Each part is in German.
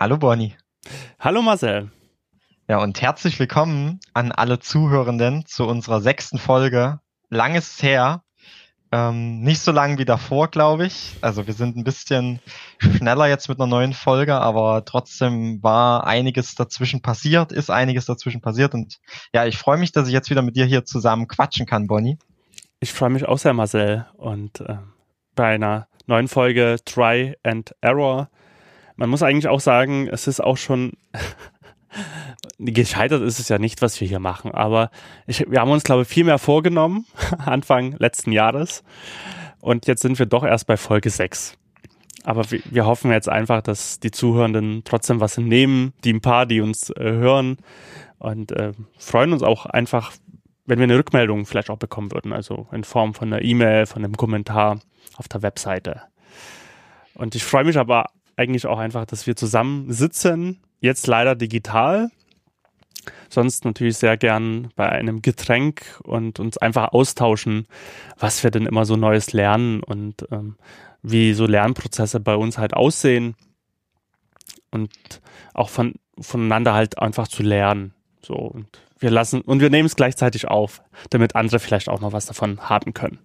Hallo Bonnie. Hallo Marcel. Ja, und herzlich willkommen an alle Zuhörenden zu unserer sechsten Folge. Lang ist her. Ähm, nicht so lang wie davor, glaube ich. Also wir sind ein bisschen schneller jetzt mit einer neuen Folge, aber trotzdem war einiges dazwischen passiert, ist einiges dazwischen passiert. Und ja, ich freue mich, dass ich jetzt wieder mit dir hier zusammen quatschen kann, Bonnie. Ich freue mich auch sehr, Marcel. Und äh, bei einer neuen Folge Try and Error. Man muss eigentlich auch sagen, es ist auch schon gescheitert ist es ja nicht, was wir hier machen, aber ich, wir haben uns, glaube ich, viel mehr vorgenommen, Anfang letzten Jahres. Und jetzt sind wir doch erst bei Folge 6. Aber wir, wir hoffen jetzt einfach, dass die Zuhörenden trotzdem was nehmen, die ein paar, die uns äh, hören und äh, freuen uns auch einfach, wenn wir eine Rückmeldung vielleicht auch bekommen würden, also in Form von einer E-Mail, von einem Kommentar auf der Webseite. Und ich freue mich aber eigentlich auch einfach, dass wir zusammen sitzen, jetzt leider digital, sonst natürlich sehr gern bei einem Getränk und uns einfach austauschen, was wir denn immer so Neues lernen und ähm, wie so Lernprozesse bei uns halt aussehen und auch von, voneinander halt einfach zu lernen. So und wir lassen und wir nehmen es gleichzeitig auf, damit andere vielleicht auch noch was davon haben können.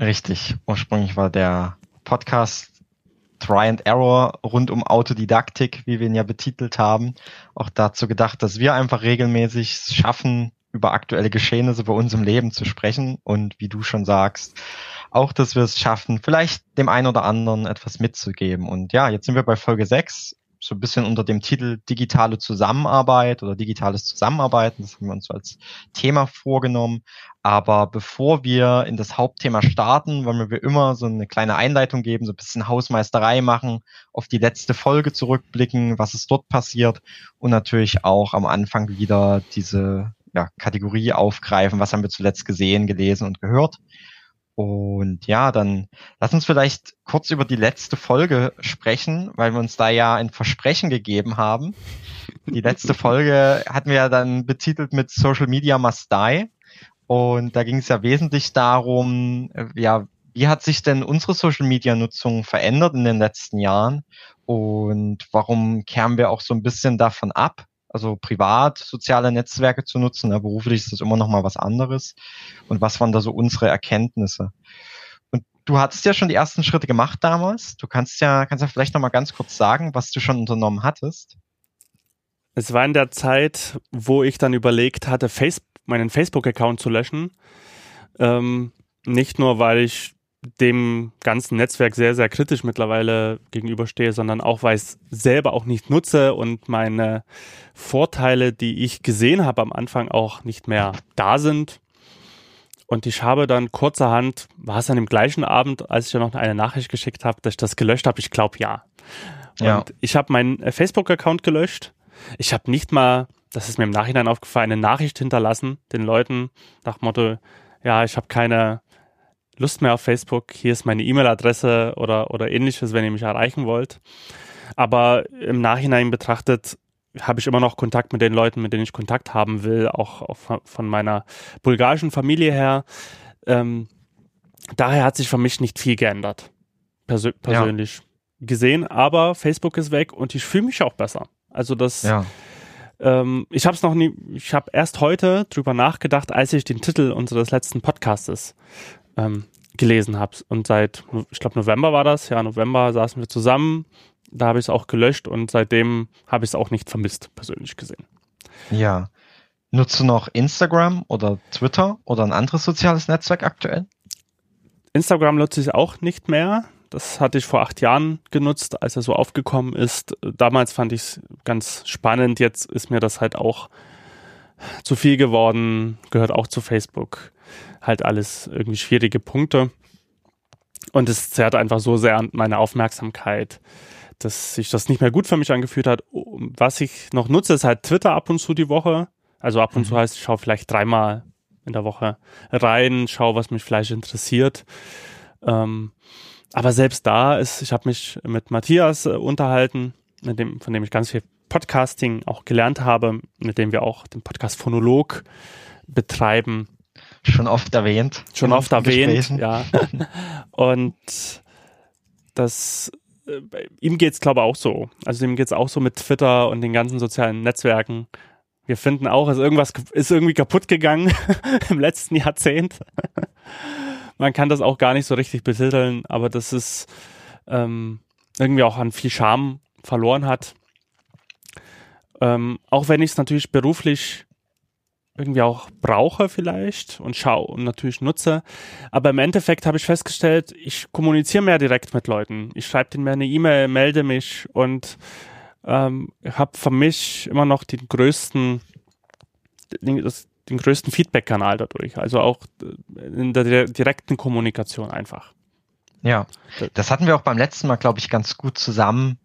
Richtig. Ursprünglich war der Podcast Try and Error rund um Autodidaktik, wie wir ihn ja betitelt haben, auch dazu gedacht, dass wir einfach regelmäßig schaffen, über aktuelle Geschehnisse bei uns im Leben zu sprechen. Und wie du schon sagst, auch, dass wir es schaffen, vielleicht dem einen oder anderen etwas mitzugeben. Und ja, jetzt sind wir bei Folge 6 so ein bisschen unter dem Titel digitale Zusammenarbeit oder digitales Zusammenarbeiten. Das haben wir uns als Thema vorgenommen. Aber bevor wir in das Hauptthema starten, wollen wir immer so eine kleine Einleitung geben, so ein bisschen Hausmeisterei machen, auf die letzte Folge zurückblicken, was ist dort passiert und natürlich auch am Anfang wieder diese ja, Kategorie aufgreifen, was haben wir zuletzt gesehen, gelesen und gehört. Und ja, dann lass uns vielleicht kurz über die letzte Folge sprechen, weil wir uns da ja ein Versprechen gegeben haben. Die letzte Folge hatten wir ja dann betitelt mit Social Media Must Die. Und da ging es ja wesentlich darum, ja, wie hat sich denn unsere Social Media Nutzung verändert in den letzten Jahren? Und warum kehren wir auch so ein bisschen davon ab? Also privat soziale Netzwerke zu nutzen. Ja, beruflich ist das immer noch mal was anderes. Und was waren da so unsere Erkenntnisse? Und du hattest ja schon die ersten Schritte gemacht damals. Du kannst ja, kannst ja vielleicht noch mal ganz kurz sagen, was du schon unternommen hattest. Es war in der Zeit, wo ich dann überlegt hatte, face meinen Facebook-Account zu löschen. Ähm, nicht nur, weil ich dem ganzen Netzwerk sehr, sehr kritisch mittlerweile gegenüberstehe, sondern auch, weil ich es selber auch nicht nutze und meine Vorteile, die ich gesehen habe am Anfang, auch nicht mehr da sind. Und ich habe dann kurzerhand, war es an dem gleichen Abend, als ich ja noch eine Nachricht geschickt habe, dass ich das gelöscht habe? Ich glaube ja. ja. Und ich habe meinen äh, Facebook-Account gelöscht. Ich habe nicht mal, das ist mir im Nachhinein aufgefallen, eine Nachricht hinterlassen den Leuten nach Motto, ja, ich habe keine Lust mehr auf Facebook, hier ist meine E-Mail-Adresse oder, oder ähnliches, wenn ihr mich erreichen wollt. Aber im Nachhinein betrachtet habe ich immer noch Kontakt mit den Leuten, mit denen ich Kontakt haben will, auch, auch von meiner bulgarischen Familie her. Ähm, daher hat sich für mich nicht viel geändert, persö persönlich ja. gesehen. Aber Facebook ist weg und ich fühle mich auch besser. Also das, ja. ähm, ich habe es noch nie, ich habe erst heute drüber nachgedacht, als ich den Titel unseres letzten Podcastes ähm, gelesen habe. Und seit, ich glaube, November war das, ja, November saßen wir zusammen, da habe ich es auch gelöscht und seitdem habe ich es auch nicht vermisst, persönlich gesehen. Ja. Nutzt du noch Instagram oder Twitter oder ein anderes soziales Netzwerk aktuell? Instagram nutze ich auch nicht mehr. Das hatte ich vor acht Jahren genutzt, als er so aufgekommen ist. Damals fand ich es ganz spannend. Jetzt ist mir das halt auch zu viel geworden, gehört auch zu Facebook halt alles irgendwie schwierige Punkte. Und es zerrt einfach so sehr an meine Aufmerksamkeit, dass sich das nicht mehr gut für mich angefühlt hat. Was ich noch nutze, ist halt Twitter ab und zu die Woche. Also ab und mhm. zu heißt, ich schaue vielleicht dreimal in der Woche rein, schaue, was mich vielleicht interessiert. Ähm, aber selbst da ist, ich habe mich mit Matthias äh, unterhalten, mit dem, von dem ich ganz viel Podcasting auch gelernt habe, mit dem wir auch den Podcast Phonolog betreiben. Schon oft erwähnt. Schon oft erwähnt, ja. Und das äh, ihm geht's glaube ich auch so. Also ihm geht's auch so mit Twitter und den ganzen sozialen Netzwerken. Wir finden auch, ist irgendwas ist irgendwie kaputt gegangen im letzten Jahrzehnt. Man kann das auch gar nicht so richtig betiteln, aber das ist ähm, irgendwie auch an viel Charme verloren hat. Ähm, auch wenn ich es natürlich beruflich irgendwie auch brauche vielleicht und schaue und natürlich nutze. Aber im Endeffekt habe ich festgestellt, ich kommuniziere mehr direkt mit Leuten. Ich schreibe denen mehr eine E-Mail, melde mich und ähm, habe für mich immer noch den größten, den, das, den größten Feedback-Kanal dadurch. Also auch in der direkten Kommunikation einfach. Ja, das hatten wir auch beim letzten Mal, glaube ich, ganz gut zusammen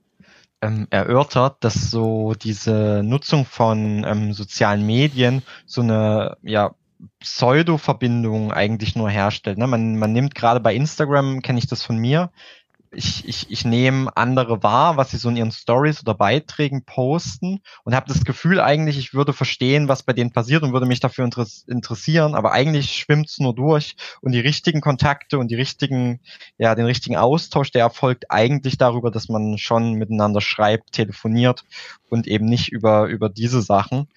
ähm, erörtert, dass so diese Nutzung von ähm, sozialen Medien so eine ja Pseudo-Verbindung eigentlich nur herstellt. Ne? Man, man nimmt gerade bei Instagram, kenne ich das von mir, ich, ich, ich nehme andere wahr, was sie so in ihren Stories oder Beiträgen posten und habe das Gefühl eigentlich, ich würde verstehen, was bei denen passiert und würde mich dafür interessieren, aber eigentlich schwimmt es nur durch und die richtigen Kontakte und die richtigen, ja, den richtigen Austausch, der erfolgt eigentlich darüber, dass man schon miteinander schreibt, telefoniert und eben nicht über, über diese Sachen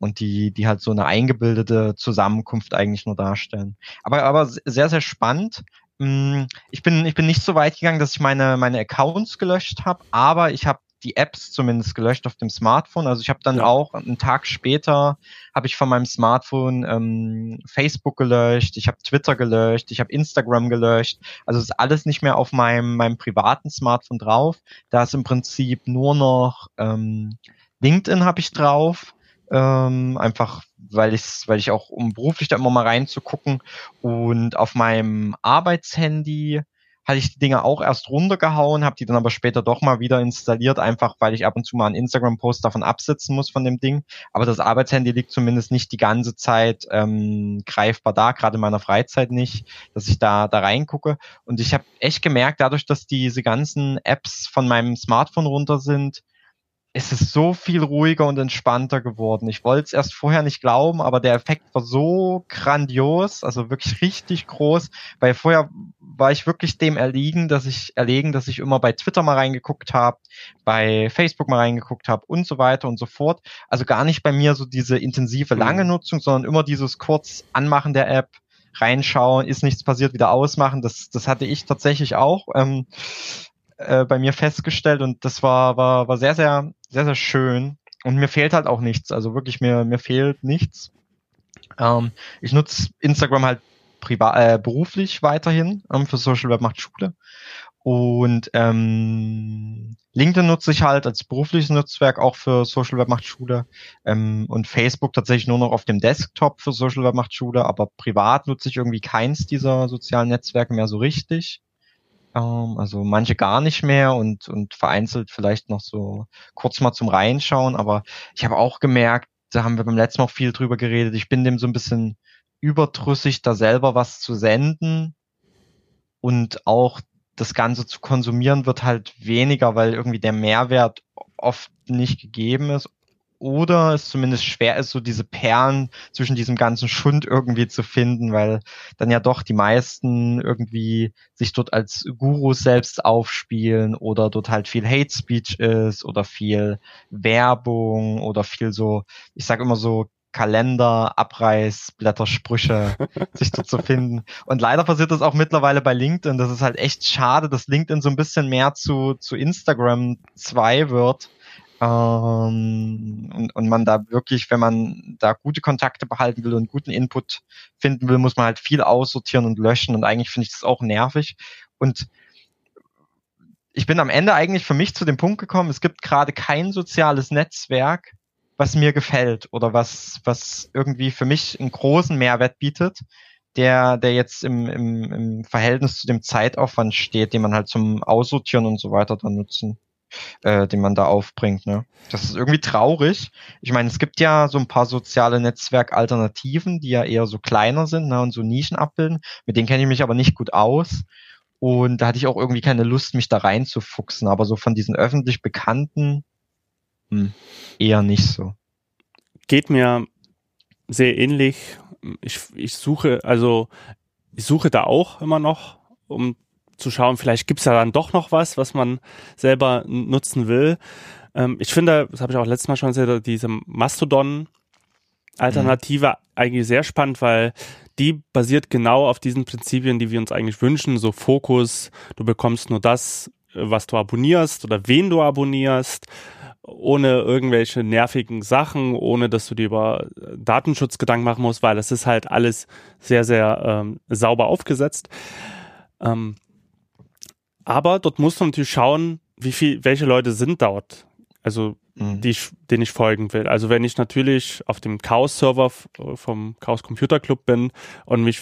und die, die halt so eine eingebildete Zusammenkunft eigentlich nur darstellen. Aber, aber sehr, sehr spannend. Mm, ich bin, ich bin nicht so weit gegangen, dass ich meine, meine Accounts gelöscht habe, aber ich habe die Apps zumindest gelöscht auf dem Smartphone. Also ich habe dann ja. auch einen Tag später habe ich von meinem Smartphone ähm, Facebook gelöscht, ich habe Twitter gelöscht, ich habe Instagram gelöscht. Also ist alles nicht mehr auf meinem meinem privaten Smartphone drauf. Da ist im Prinzip nur noch ähm, LinkedIn habe ich drauf ähm, einfach weil ich weil ich auch um beruflich da immer mal reinzugucken und auf meinem Arbeitshandy hatte ich die Dinge auch erst runtergehauen, habe die dann aber später doch mal wieder installiert, einfach weil ich ab und zu mal einen Instagram-Post davon absetzen muss von dem Ding. Aber das Arbeitshandy liegt zumindest nicht die ganze Zeit ähm, greifbar da, gerade in meiner Freizeit nicht, dass ich da da reingucke. Und ich habe echt gemerkt, dadurch, dass diese ganzen Apps von meinem Smartphone runter sind, es ist so viel ruhiger und entspannter geworden. Ich wollte es erst vorher nicht glauben, aber der Effekt war so grandios, also wirklich richtig groß, weil vorher war ich wirklich dem erliegen, dass ich erlegen, dass ich immer bei Twitter mal reingeguckt habe, bei Facebook mal reingeguckt habe und so weiter und so fort. Also gar nicht bei mir so diese intensive mhm. lange Nutzung, sondern immer dieses kurz Anmachen der App, reinschauen, ist nichts passiert, wieder ausmachen. Das, das hatte ich tatsächlich auch. Ähm, äh, bei mir festgestellt und das war, war, war sehr, sehr, sehr, sehr schön. Und mir fehlt halt auch nichts. Also wirklich, mir, mir fehlt nichts. Ähm, ich nutze Instagram halt privat, äh, beruflich weiterhin ähm, für Social Web macht Schule. Und ähm, LinkedIn nutze ich halt als berufliches Netzwerk auch für Social Web macht Schule ähm, und Facebook tatsächlich nur noch auf dem Desktop für Social Web macht Schule, aber privat nutze ich irgendwie keins dieser sozialen Netzwerke mehr so richtig. Ähm, also manche gar nicht mehr und, und vereinzelt vielleicht noch so kurz mal zum Reinschauen. Aber ich habe auch gemerkt, da haben wir beim letzten Mal auch viel drüber geredet, ich bin dem so ein bisschen überdrüssig, da selber was zu senden. Und auch das Ganze zu konsumieren wird halt weniger, weil irgendwie der Mehrwert oft nicht gegeben ist oder es zumindest schwer ist, so diese Perlen zwischen diesem ganzen Schund irgendwie zu finden, weil dann ja doch die meisten irgendwie sich dort als Gurus selbst aufspielen oder dort halt viel Hate Speech ist oder viel Werbung oder viel so, ich sag immer so Kalender, Abreißblätter, Sprüche sich dort zu finden. Und leider passiert das auch mittlerweile bei LinkedIn. Das ist halt echt schade, dass LinkedIn so ein bisschen mehr zu, zu Instagram 2 wird ähm, und, und man da wirklich, wenn man da gute Kontakte behalten will und guten Input finden will, muss man halt viel aussortieren und löschen. Und eigentlich finde ich das auch nervig. Und ich bin am Ende eigentlich für mich zu dem Punkt gekommen, es gibt gerade kein soziales Netzwerk, was mir gefällt oder was, was irgendwie für mich einen großen Mehrwert bietet, der, der jetzt im, im, im Verhältnis zu dem Zeitaufwand steht, den man halt zum Aussortieren und so weiter dann nutzen äh, den man da aufbringt. Ne? Das ist irgendwie traurig. Ich meine, es gibt ja so ein paar soziale Netzwerkalternativen, die ja eher so kleiner sind ne, und so Nischen abbilden. Mit denen kenne ich mich aber nicht gut aus. Und da hatte ich auch irgendwie keine Lust, mich da reinzufuchsen. Aber so von diesen öffentlich Bekannten hm, eher nicht so. Geht mir sehr ähnlich. Ich, ich suche, also ich suche da auch immer noch, um zu schauen, vielleicht gibt's ja dann doch noch was, was man selber nutzen will. Ähm, ich finde, das habe ich auch letztes Mal schon gesagt, diese Mastodon-Alternative mhm. eigentlich sehr spannend, weil die basiert genau auf diesen Prinzipien, die wir uns eigentlich wünschen. So Fokus, du bekommst nur das, was du abonnierst oder wen du abonnierst ohne irgendwelche nervigen Sachen, ohne dass du dir über Datenschutz Gedanken machen musst, weil das ist halt alles sehr, sehr ähm, sauber aufgesetzt. Ähm, aber dort musst du natürlich schauen, wie viel, welche Leute sind dort. Also, mhm. die, denen ich folgen will. Also, wenn ich natürlich auf dem Chaos-Server vom Chaos Computer Club bin und mich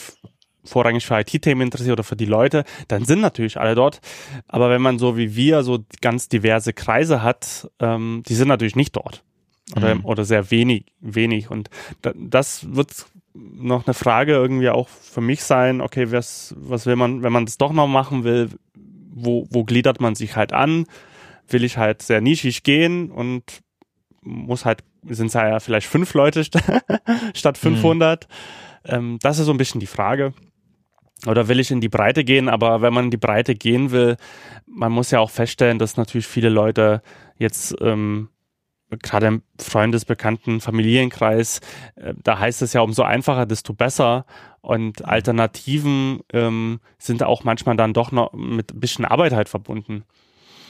vorrangig für IT-Themen interessiert oder für die Leute, dann sind natürlich alle dort. Aber wenn man so wie wir so ganz diverse Kreise hat, ähm, die sind natürlich nicht dort. Oder, mhm. oder sehr wenig, wenig. Und da, das wird noch eine Frage irgendwie auch für mich sein, okay, was, was will man, wenn man das doch noch machen will, wo, wo gliedert man sich halt an? Will ich halt sehr nischig gehen und muss halt, sind es ja vielleicht fünf Leute statt 500? Mhm. Ähm, das ist so ein bisschen die Frage oder will ich in die Breite gehen? Aber wenn man in die Breite gehen will, man muss ja auch feststellen, dass natürlich viele Leute jetzt ähm, gerade im Freundesbekannten Familienkreis, äh, da heißt es ja umso einfacher, desto besser. Und Alternativen ähm, sind auch manchmal dann doch noch mit ein bisschen Arbeit halt verbunden.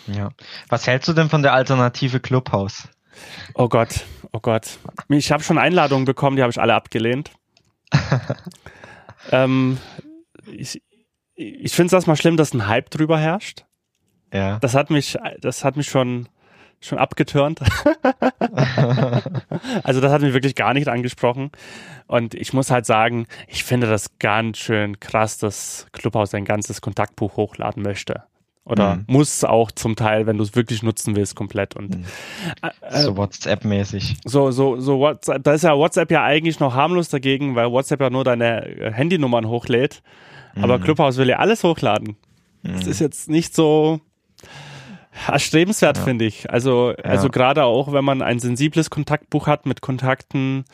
Ja. Was hältst du denn von der Alternative Clubhouse? Oh Gott, oh Gott. Ich habe schon Einladungen bekommen, die habe ich alle abgelehnt. ähm, ich, ich finde es erstmal schlimm, dass ein Hype drüber herrscht. Ja. Das hat mich, das hat mich schon, schon abgetürnt. also das hat mich wirklich gar nicht angesprochen. Und ich muss halt sagen, ich finde das ganz schön krass, dass Clubhouse ein ganzes Kontaktbuch hochladen möchte. Oder mhm. muss auch zum Teil, wenn du es wirklich nutzen willst, komplett. Und mhm. äh, so WhatsApp-mäßig. So, so, so WhatsApp, da ist ja WhatsApp ja eigentlich noch harmlos dagegen, weil WhatsApp ja nur deine Handynummern hochlädt. Aber mhm. Clubhouse will ja alles hochladen. Das mhm. ist jetzt nicht so erstrebenswert, ja. finde ich. Also, ja. also gerade auch, wenn man ein sensibles Kontaktbuch hat mit Kontakten,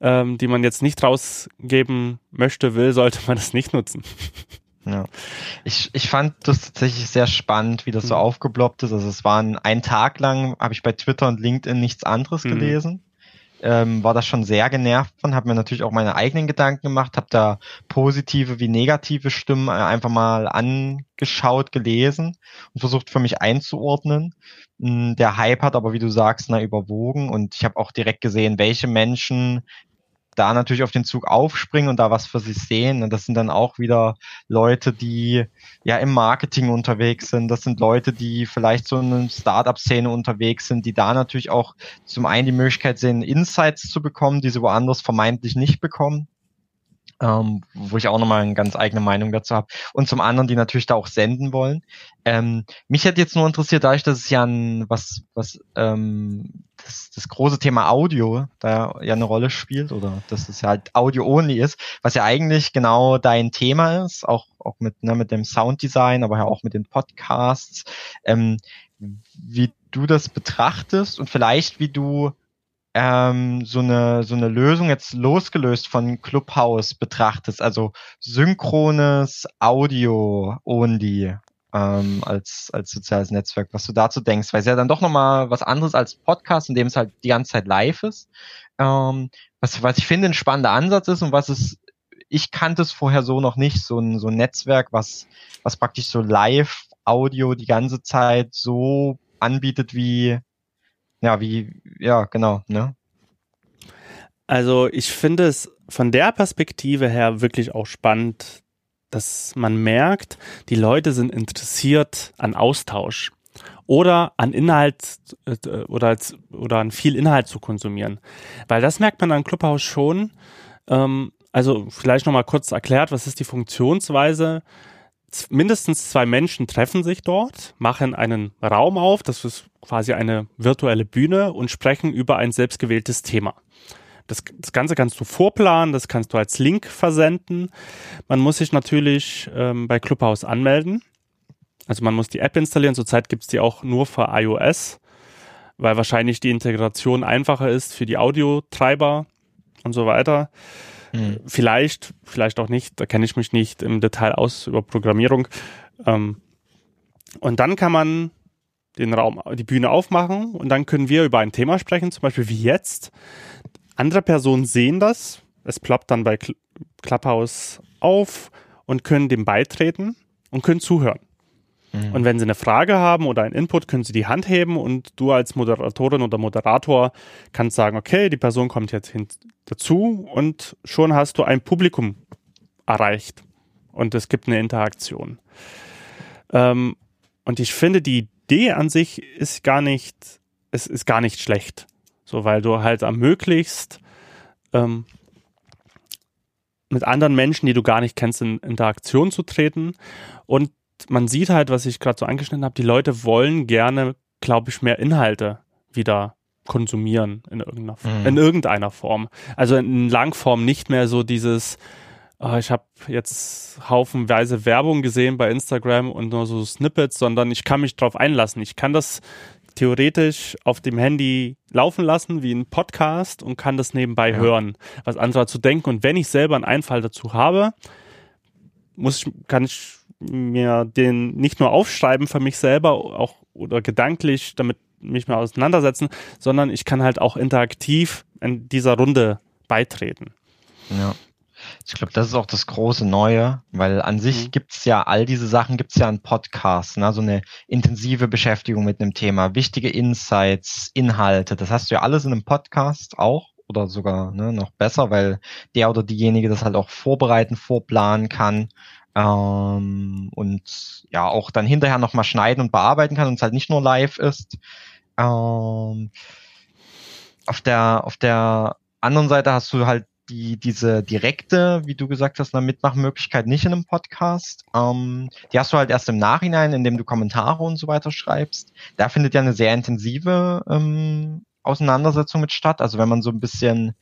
ähm, die man jetzt nicht rausgeben möchte, will, sollte man das nicht nutzen. Ja. Ich, ich fand das tatsächlich sehr spannend, wie das so mhm. aufgeploppt ist. Also es waren ein Tag lang, habe ich bei Twitter und LinkedIn nichts anderes mhm. gelesen ähm, war das schon sehr genervt von, habe mir natürlich auch meine eigenen Gedanken gemacht, habe da positive wie negative Stimmen äh, einfach mal angeschaut, gelesen und versucht für mich einzuordnen. Hm, der Hype hat aber, wie du sagst, na überwogen und ich habe auch direkt gesehen, welche Menschen da natürlich auf den Zug aufspringen und da was für sich sehen. Und das sind dann auch wieder Leute, die ja im Marketing unterwegs sind. Das sind Leute, die vielleicht so in einer Startup-Szene unterwegs sind, die da natürlich auch zum einen die Möglichkeit sehen, Insights zu bekommen, die sie woanders vermeintlich nicht bekommen ähm, wo ich auch nochmal eine ganz eigene Meinung dazu habe. Und zum anderen, die natürlich da auch senden wollen. Ähm, mich hätte jetzt nur interessiert, dadurch, dass es ja ein, was, was ähm, das, das große Thema Audio da ja eine Rolle spielt oder dass es halt Audio-only ist, was ja eigentlich genau dein Thema ist, auch, auch mit, ne, mit dem Sounddesign, aber ja auch mit den Podcasts, ähm, wie du das betrachtest und vielleicht wie du ähm, so eine so eine Lösung jetzt losgelöst von Clubhouse betrachtest, also synchrones Audio only ähm, als als soziales Netzwerk, was du dazu denkst, weil es ja dann doch nochmal was anderes als Podcast, in dem es halt die ganze Zeit live ist. Ähm, was was ich finde ein spannender Ansatz ist und was es ich kannte es vorher so noch nicht, so ein so ein Netzwerk, was was praktisch so Live Audio die ganze Zeit so anbietet wie ja, wie, ja, genau, ne? Also ich finde es von der Perspektive her wirklich auch spannend, dass man merkt, die Leute sind interessiert an Austausch oder an Inhalt äh, oder, oder an viel Inhalt zu konsumieren. Weil das merkt man an Clubhouse schon. Ähm, also vielleicht nochmal kurz erklärt, was ist die Funktionsweise? mindestens zwei Menschen treffen sich dort, machen einen Raum auf, das ist quasi eine virtuelle Bühne und sprechen über ein selbstgewähltes Thema. Das, das Ganze kannst du vorplanen, das kannst du als Link versenden. Man muss sich natürlich ähm, bei Clubhouse anmelden. Also man muss die App installieren. Zurzeit gibt es die auch nur für iOS, weil wahrscheinlich die Integration einfacher ist für die Audiotreiber und so weiter. Hm. Vielleicht, vielleicht auch nicht, da kenne ich mich nicht im Detail aus über Programmierung. Ähm, und dann kann man den Raum, die Bühne aufmachen und dann können wir über ein Thema sprechen, zum Beispiel wie jetzt. Andere Personen sehen das, es ploppt dann bei Clubhouse auf und können dem beitreten und können zuhören. Mhm. Und wenn Sie eine Frage haben oder einen Input, können Sie die Hand heben und du als Moderatorin oder Moderator kannst sagen, okay, die Person kommt jetzt hin dazu und schon hast du ein Publikum erreicht und es gibt eine Interaktion. Ähm, und ich finde, die Idee an sich ist gar nicht, es ist gar nicht schlecht. So, weil du halt ermöglichst, ähm, mit anderen Menschen, die du gar nicht kennst, in Interaktion zu treten. Und man sieht halt, was ich gerade so angeschnitten habe, die Leute wollen gerne, glaube ich, mehr Inhalte wieder konsumieren in irgendeiner, mhm. in irgendeiner Form. Also in Langform nicht mehr so dieses, oh, ich habe jetzt haufenweise Werbung gesehen bei Instagram und nur so Snippets, sondern ich kann mich drauf einlassen. Ich kann das theoretisch auf dem Handy laufen lassen wie ein Podcast und kann das nebenbei ja. hören, was andere zu denken. Und wenn ich selber einen Einfall dazu habe, muss ich, kann ich mir den nicht nur aufschreiben für mich selber, auch oder gedanklich damit mich mal auseinandersetzen, sondern ich kann halt auch interaktiv in dieser Runde beitreten. Ja. Ich glaube, das ist auch das große Neue, weil an sich mhm. gibt's ja all diese Sachen, gibt's ja in Podcasts, ne? so eine intensive Beschäftigung mit einem Thema, wichtige Insights, Inhalte, das hast du ja alles in einem Podcast auch oder sogar ne, noch besser, weil der oder diejenige das halt auch vorbereiten, vorplanen kann ähm, und ja auch dann hinterher nochmal schneiden und bearbeiten kann und es halt nicht nur live ist. Ähm, auf der auf der anderen Seite hast du halt die, diese direkte, wie du gesagt hast, eine Mitmachmöglichkeit nicht in einem Podcast. Ähm, die hast du halt erst im Nachhinein, indem du Kommentare und so weiter schreibst. Da findet ja eine sehr intensive ähm, Auseinandersetzung mit statt. Also wenn man so ein bisschen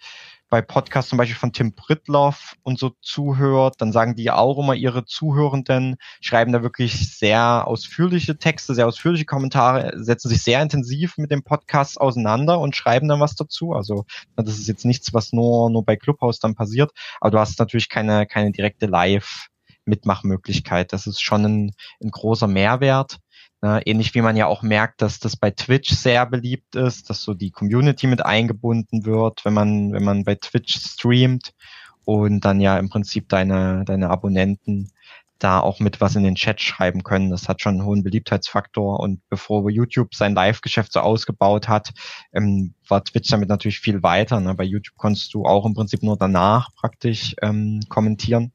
bei Podcasts zum Beispiel von Tim Pritloff und so zuhört, dann sagen die auch immer, ihre Zuhörenden schreiben da wirklich sehr ausführliche Texte, sehr ausführliche Kommentare, setzen sich sehr intensiv mit dem Podcast auseinander und schreiben dann was dazu. Also das ist jetzt nichts, was nur, nur bei Clubhouse dann passiert, aber du hast natürlich keine, keine direkte Live-Mitmachmöglichkeit. Das ist schon ein, ein großer Mehrwert. Ne, ähnlich wie man ja auch merkt, dass das bei Twitch sehr beliebt ist, dass so die Community mit eingebunden wird, wenn man, wenn man bei Twitch streamt und dann ja im Prinzip deine, deine Abonnenten da auch mit was in den Chat schreiben können. Das hat schon einen hohen Beliebtheitsfaktor. Und bevor YouTube sein Live-Geschäft so ausgebaut hat, ähm, war Twitch damit natürlich viel weiter. Ne? Bei YouTube konntest du auch im Prinzip nur danach praktisch ähm, kommentieren.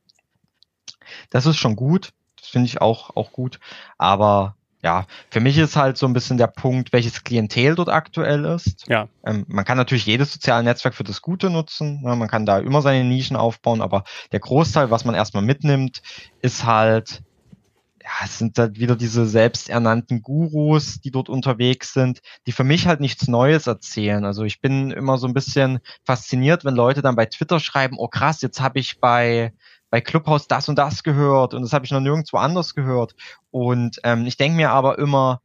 Das ist schon gut. Das finde ich auch, auch gut. Aber ja, für mich ist halt so ein bisschen der Punkt, welches Klientel dort aktuell ist. Ja. Ähm, man kann natürlich jedes soziale Netzwerk für das Gute nutzen. Ne? Man kann da immer seine Nischen aufbauen, aber der Großteil, was man erstmal mitnimmt, ist halt, ja, es sind halt wieder diese selbsternannten Gurus, die dort unterwegs sind, die für mich halt nichts Neues erzählen. Also ich bin immer so ein bisschen fasziniert, wenn Leute dann bei Twitter schreiben, oh krass, jetzt habe ich bei bei Clubhouse das und das gehört und das habe ich noch nirgendwo anders gehört. Und ähm, ich denke mir aber immer,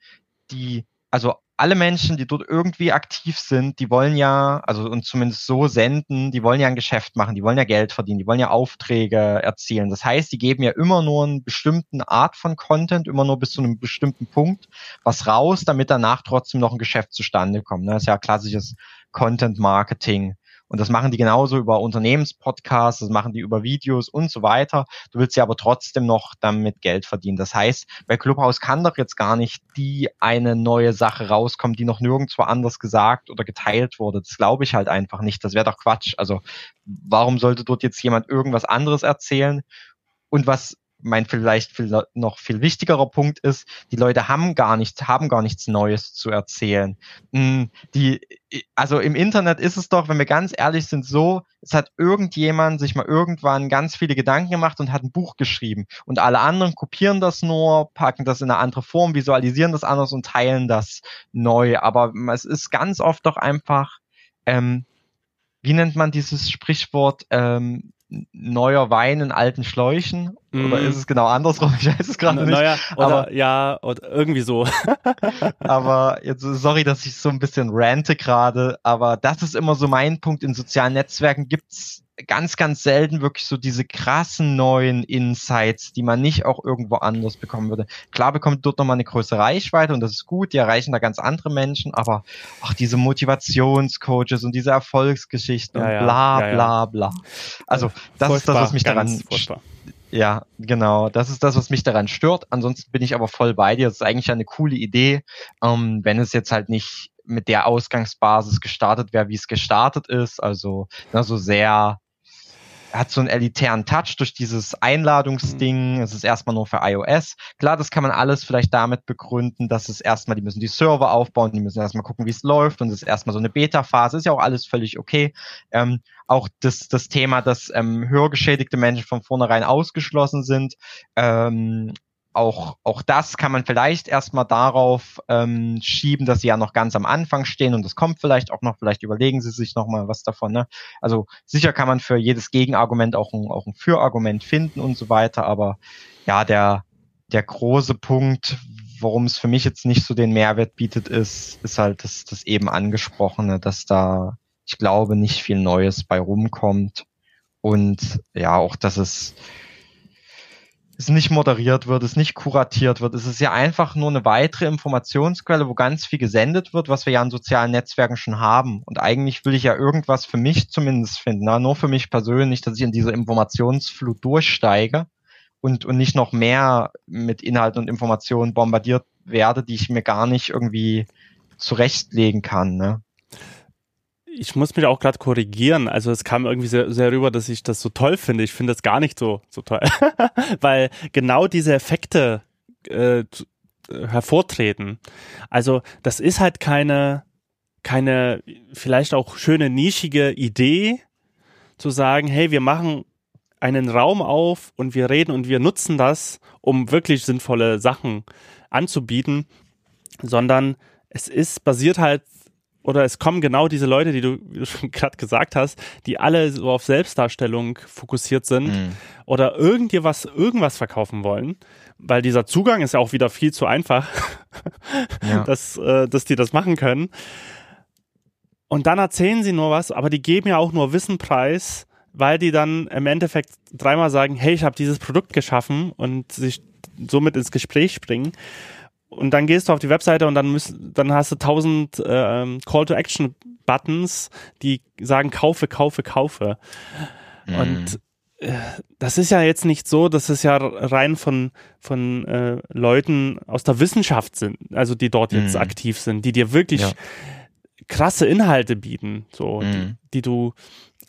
die, also alle Menschen, die dort irgendwie aktiv sind, die wollen ja, also und zumindest so senden, die wollen ja ein Geschäft machen, die wollen ja Geld verdienen, die wollen ja Aufträge erzielen. Das heißt, die geben ja immer nur einen bestimmten Art von Content, immer nur bis zu einem bestimmten Punkt was raus, damit danach trotzdem noch ein Geschäft zustande kommt. Das ist ja klassisches Content Marketing. Und das machen die genauso über Unternehmenspodcasts, das machen die über Videos und so weiter. Du willst ja aber trotzdem noch damit Geld verdienen. Das heißt, bei Clubhouse kann doch jetzt gar nicht die eine neue Sache rauskommen, die noch nirgendwo anders gesagt oder geteilt wurde. Das glaube ich halt einfach nicht. Das wäre doch Quatsch. Also warum sollte dort jetzt jemand irgendwas anderes erzählen? Und was mein vielleicht viel, noch viel wichtigerer Punkt ist, die Leute haben gar nichts, haben gar nichts Neues zu erzählen. Hm, die, also im Internet ist es doch, wenn wir ganz ehrlich sind, so, es hat irgendjemand sich mal irgendwann ganz viele Gedanken gemacht und hat ein Buch geschrieben. Und alle anderen kopieren das nur, packen das in eine andere Form, visualisieren das anders und teilen das neu. Aber es ist ganz oft doch einfach, ähm, wie nennt man dieses Sprichwort, ähm, neuer Wein in alten Schläuchen Mm. Oder ist es genau andersrum? Ich weiß es gerade nicht. Naja, oder, aber, ja, oder irgendwie so. aber jetzt, sorry, dass ich so ein bisschen rante gerade, aber das ist immer so mein Punkt. In sozialen Netzwerken gibt's ganz, ganz selten wirklich so diese krassen neuen Insights, die man nicht auch irgendwo anders bekommen würde. Klar bekommt dort nochmal eine größere Reichweite und das ist gut, die erreichen da ganz andere Menschen, aber auch diese Motivationscoaches und diese Erfolgsgeschichten ja, und bla ja, bla bla. Also das ist das, was mich daran furchtbar. Ja, genau. Das ist das, was mich daran stört. Ansonsten bin ich aber voll bei dir. Das ist eigentlich eine coole Idee, ähm, wenn es jetzt halt nicht mit der Ausgangsbasis gestartet wäre, wie es gestartet ist. Also na, so sehr hat so einen elitären Touch durch dieses Einladungsding. Mhm. Es ist erstmal nur für iOS. Klar, das kann man alles vielleicht damit begründen, dass es erstmal, die müssen die Server aufbauen, die müssen erstmal gucken, wie es läuft und es ist erstmal so eine Beta-Phase, ist ja auch alles völlig okay. Ähm, auch das, das Thema, dass ähm, hörgeschädigte Menschen von vornherein ausgeschlossen sind, ähm, auch, auch das kann man vielleicht erstmal darauf ähm, schieben, dass sie ja noch ganz am Anfang stehen und das kommt vielleicht auch noch, vielleicht überlegen sie sich nochmal was davon. Ne? Also sicher kann man für jedes Gegenargument auch ein, auch ein Fürargument finden und so weiter, aber ja, der, der große Punkt, warum es für mich jetzt nicht so den Mehrwert bietet, ist, ist halt das, das eben angesprochene, dass da, ich glaube, nicht viel Neues bei rumkommt. Und ja, auch, dass es es nicht moderiert wird, es nicht kuratiert wird. Es ist ja einfach nur eine weitere Informationsquelle, wo ganz viel gesendet wird, was wir ja in sozialen Netzwerken schon haben. Und eigentlich will ich ja irgendwas für mich zumindest finden, na, nur für mich persönlich, dass ich in diese Informationsflut durchsteige und, und nicht noch mehr mit Inhalten und Informationen bombardiert werde, die ich mir gar nicht irgendwie zurechtlegen kann. Ne? Ich muss mich auch gerade korrigieren. Also es kam irgendwie sehr, sehr rüber, dass ich das so toll finde. Ich finde das gar nicht so, so toll. Weil genau diese Effekte äh, hervortreten. Also das ist halt keine, keine vielleicht auch schöne nischige Idee, zu sagen, hey, wir machen einen Raum auf und wir reden und wir nutzen das, um wirklich sinnvolle Sachen anzubieten, sondern es ist basiert halt oder es kommen genau diese Leute, die du, gerade gesagt hast, die alle so auf Selbstdarstellung fokussiert sind mhm. oder irgendwas, irgendwas verkaufen wollen, weil dieser Zugang ist ja auch wieder viel zu einfach, ja. dass, äh, dass die das machen können. Und dann erzählen sie nur was, aber die geben ja auch nur Wissen preis, weil die dann im Endeffekt dreimal sagen, hey, ich habe dieses Produkt geschaffen und sich somit ins Gespräch springen und dann gehst du auf die Webseite und dann, müsst, dann hast du tausend äh, Call-to-Action-Buttons, die sagen, kaufe, kaufe, kaufe. Mhm. Und äh, das ist ja jetzt nicht so, dass es ja rein von, von äh, Leuten aus der Wissenschaft sind, also die dort jetzt mhm. aktiv sind, die dir wirklich ja. krasse Inhalte bieten, so, mhm. die, die du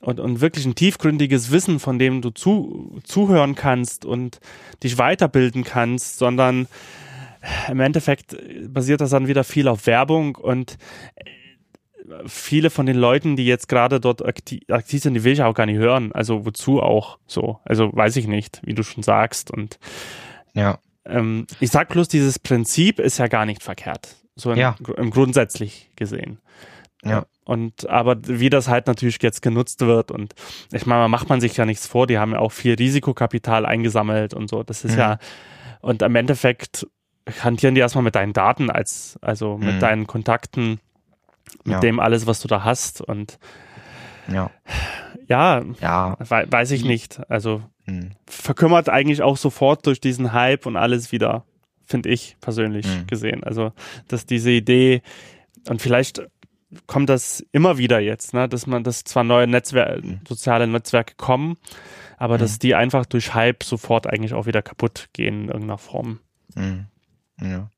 und, und wirklich ein tiefgründiges Wissen, von dem du zu, zuhören kannst und dich weiterbilden kannst, sondern im Endeffekt basiert das dann wieder viel auf Werbung und viele von den Leuten, die jetzt gerade dort aktiv, aktiv sind, die will ich auch gar nicht hören. Also wozu auch so? Also weiß ich nicht, wie du schon sagst. Und ja. Ähm, ich sag bloß, dieses Prinzip ist ja gar nicht verkehrt. So in, ja. im grundsätzlich gesehen. Ja. Und aber wie das halt natürlich jetzt genutzt wird und ich meine, macht man sich ja nichts vor, die haben ja auch viel Risikokapital eingesammelt und so. Das ist mhm. ja, und im Endeffekt hantieren die erstmal mit deinen Daten als, also mit mhm. deinen Kontakten, mit ja. dem alles, was du da hast und ja, ja, ja. We weiß ich nicht. Also mhm. verkümmert eigentlich auch sofort durch diesen Hype und alles wieder, finde ich persönlich mhm. gesehen. Also, dass diese Idee und vielleicht kommt das immer wieder jetzt, ne, dass man, dass zwar neue Netzwerke, mhm. soziale Netzwerke kommen, aber dass mhm. die einfach durch Hype sofort eigentlich auch wieder kaputt gehen in irgendeiner Form. Mhm. Ja.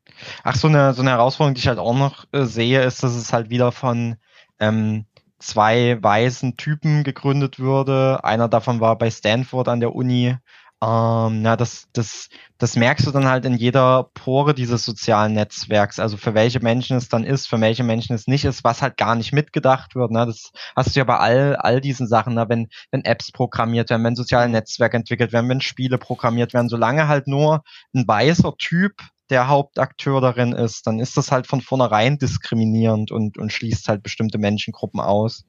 Ach, so eine, so eine Herausforderung, die ich halt auch noch äh, sehe, ist, dass es halt wieder von ähm, zwei weißen Typen gegründet würde. Einer davon war bei Stanford an der Uni. Ähm, ja, das, das, das merkst du dann halt in jeder Pore dieses sozialen Netzwerks. Also für welche Menschen es dann ist, für welche Menschen es nicht ist, was halt gar nicht mitgedacht wird. Ne? Das hast du ja bei all, all diesen Sachen, ne? wenn, wenn Apps programmiert werden, wenn soziale Netzwerke entwickelt werden, wenn Spiele programmiert werden, solange halt nur ein weißer Typ der Hauptakteur darin ist, dann ist das halt von vornherein diskriminierend und, und schließt halt bestimmte Menschengruppen aus,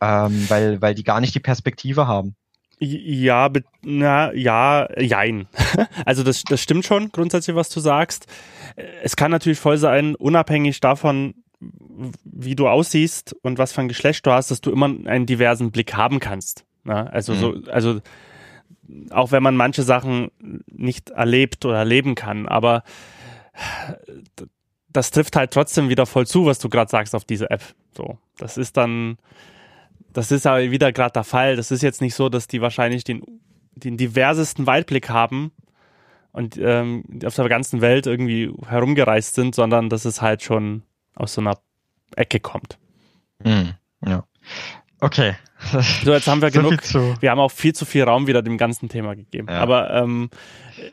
ähm, weil, weil die gar nicht die Perspektive haben. Ja, na, ja, jein. Also das, das stimmt schon grundsätzlich, was du sagst. Es kann natürlich voll sein, unabhängig davon, wie du aussiehst und was für ein Geschlecht du hast, dass du immer einen diversen Blick haben kannst. Ne? Also mhm. so, also auch wenn man manche Sachen nicht erlebt oder erleben kann, aber das trifft halt trotzdem wieder voll zu, was du gerade sagst auf diese App. So, das ist dann das ist aber wieder gerade der Fall. Das ist jetzt nicht so, dass die wahrscheinlich den, den diversesten Weitblick haben und ähm, auf der ganzen Welt irgendwie herumgereist sind, sondern dass es halt schon aus so einer Ecke kommt. Hm, ja. Okay. So, jetzt haben wir so genug. Wir haben auch viel zu viel Raum wieder dem ganzen Thema gegeben. Ja. Aber ähm,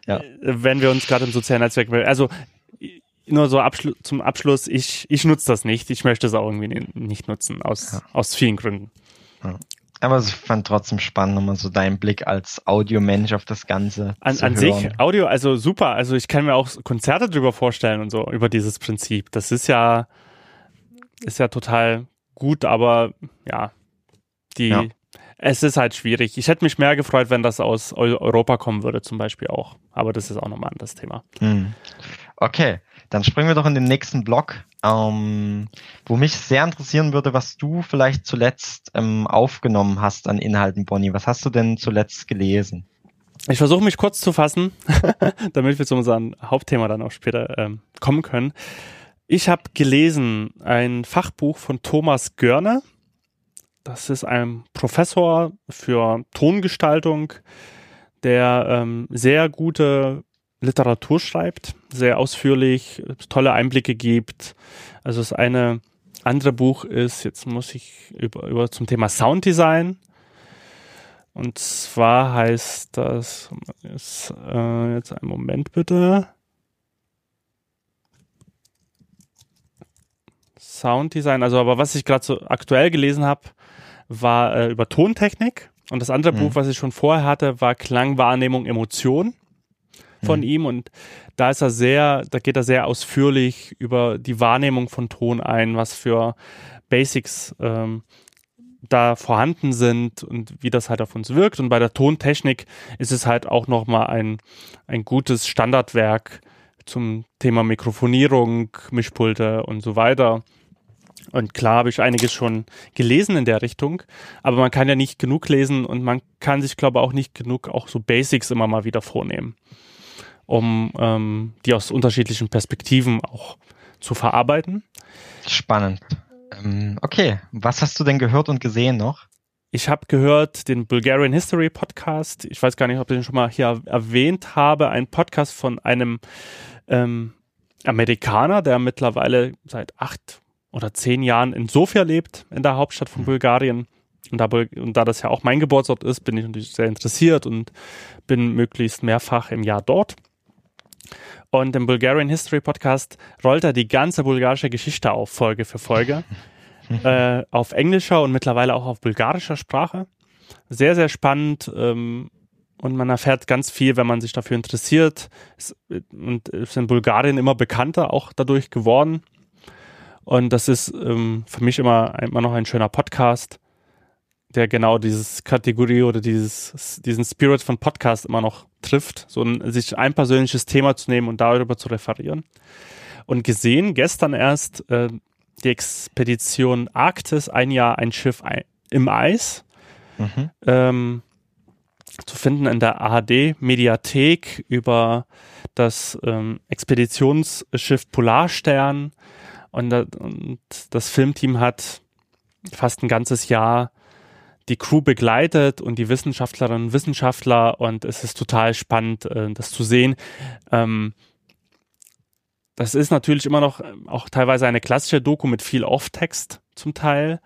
ja. wenn wir uns gerade im sozialen Netzwerk, also nur so Abschlu zum Abschluss, ich, ich nutze das nicht. Ich möchte es auch irgendwie nicht nutzen, aus, ja. aus vielen Gründen. Aber ich fand trotzdem spannend, nochmal so deinen Blick als Audiomensch auf das Ganze. An, an sich, Audio, also super. Also ich kann mir auch Konzerte drüber vorstellen und so, über dieses Prinzip. Das ist ja, ist ja total gut, aber ja, die, ja. es ist halt schwierig. Ich hätte mich mehr gefreut, wenn das aus Europa kommen würde, zum Beispiel auch. Aber das ist auch nochmal ein anderes Thema. Hm. Okay. Dann springen wir doch in den nächsten Block, ähm, wo mich sehr interessieren würde, was du vielleicht zuletzt ähm, aufgenommen hast an Inhalten, Bonnie. Was hast du denn zuletzt gelesen? Ich versuche mich kurz zu fassen, damit wir zu unserem Hauptthema dann auch später ähm, kommen können. Ich habe gelesen ein Fachbuch von Thomas Görne. Das ist ein Professor für Tongestaltung, der ähm, sehr gute Literatur schreibt, sehr ausführlich, tolle Einblicke gibt. Also das eine andere Buch ist, jetzt muss ich über, über zum Thema Sounddesign. Und zwar heißt das, ist, äh, jetzt einen Moment bitte. Sounddesign, also aber was ich gerade so aktuell gelesen habe, war äh, über Tontechnik. Und das andere mhm. Buch, was ich schon vorher hatte, war Klangwahrnehmung, Emotion von mhm. ihm und da ist er sehr, da geht er sehr ausführlich über die Wahrnehmung von Ton ein, was für Basics ähm, da vorhanden sind und wie das halt auf uns wirkt. Und bei der Tontechnik ist es halt auch nochmal ein, ein gutes Standardwerk zum Thema Mikrofonierung, Mischpulte und so weiter. Und klar habe ich einiges schon gelesen in der Richtung, aber man kann ja nicht genug lesen und man kann sich, glaube ich, auch nicht genug auch so Basics immer mal wieder vornehmen um ähm, die aus unterschiedlichen Perspektiven auch zu verarbeiten. Spannend. Ähm, okay, was hast du denn gehört und gesehen noch? Ich habe gehört den Bulgarian History Podcast. Ich weiß gar nicht, ob ich den schon mal hier erwähnt habe. Ein Podcast von einem ähm, Amerikaner, der mittlerweile seit acht oder zehn Jahren in Sofia lebt, in der Hauptstadt von Bulgarien. Und da, und da das ja auch mein Geburtsort ist, bin ich natürlich sehr interessiert und bin möglichst mehrfach im Jahr dort. Und im Bulgarian History Podcast rollt er die ganze bulgarische Geschichte auf, Folge für Folge. äh, auf englischer und mittlerweile auch auf bulgarischer Sprache. Sehr, sehr spannend. Ähm, und man erfährt ganz viel, wenn man sich dafür interessiert. Es, und ist in Bulgarien immer bekannter auch dadurch geworden. Und das ist ähm, für mich immer, immer noch ein schöner Podcast der genau dieses Kategorie oder dieses, diesen Spirit von Podcast immer noch trifft, so ein, sich ein persönliches Thema zu nehmen und darüber zu referieren. Und gesehen, gestern erst äh, die Expedition Arktis, ein Jahr ein Schiff im Eis, mhm. ähm, zu finden in der ARD-Mediathek über das ähm, Expeditionsschiff Polarstern. Und, und das Filmteam hat fast ein ganzes Jahr die Crew begleitet und die Wissenschaftlerinnen und Wissenschaftler und es ist total spannend, äh, das zu sehen. Ähm, das ist natürlich immer noch äh, auch teilweise eine klassische Doku mit viel Off-Text zum Teil.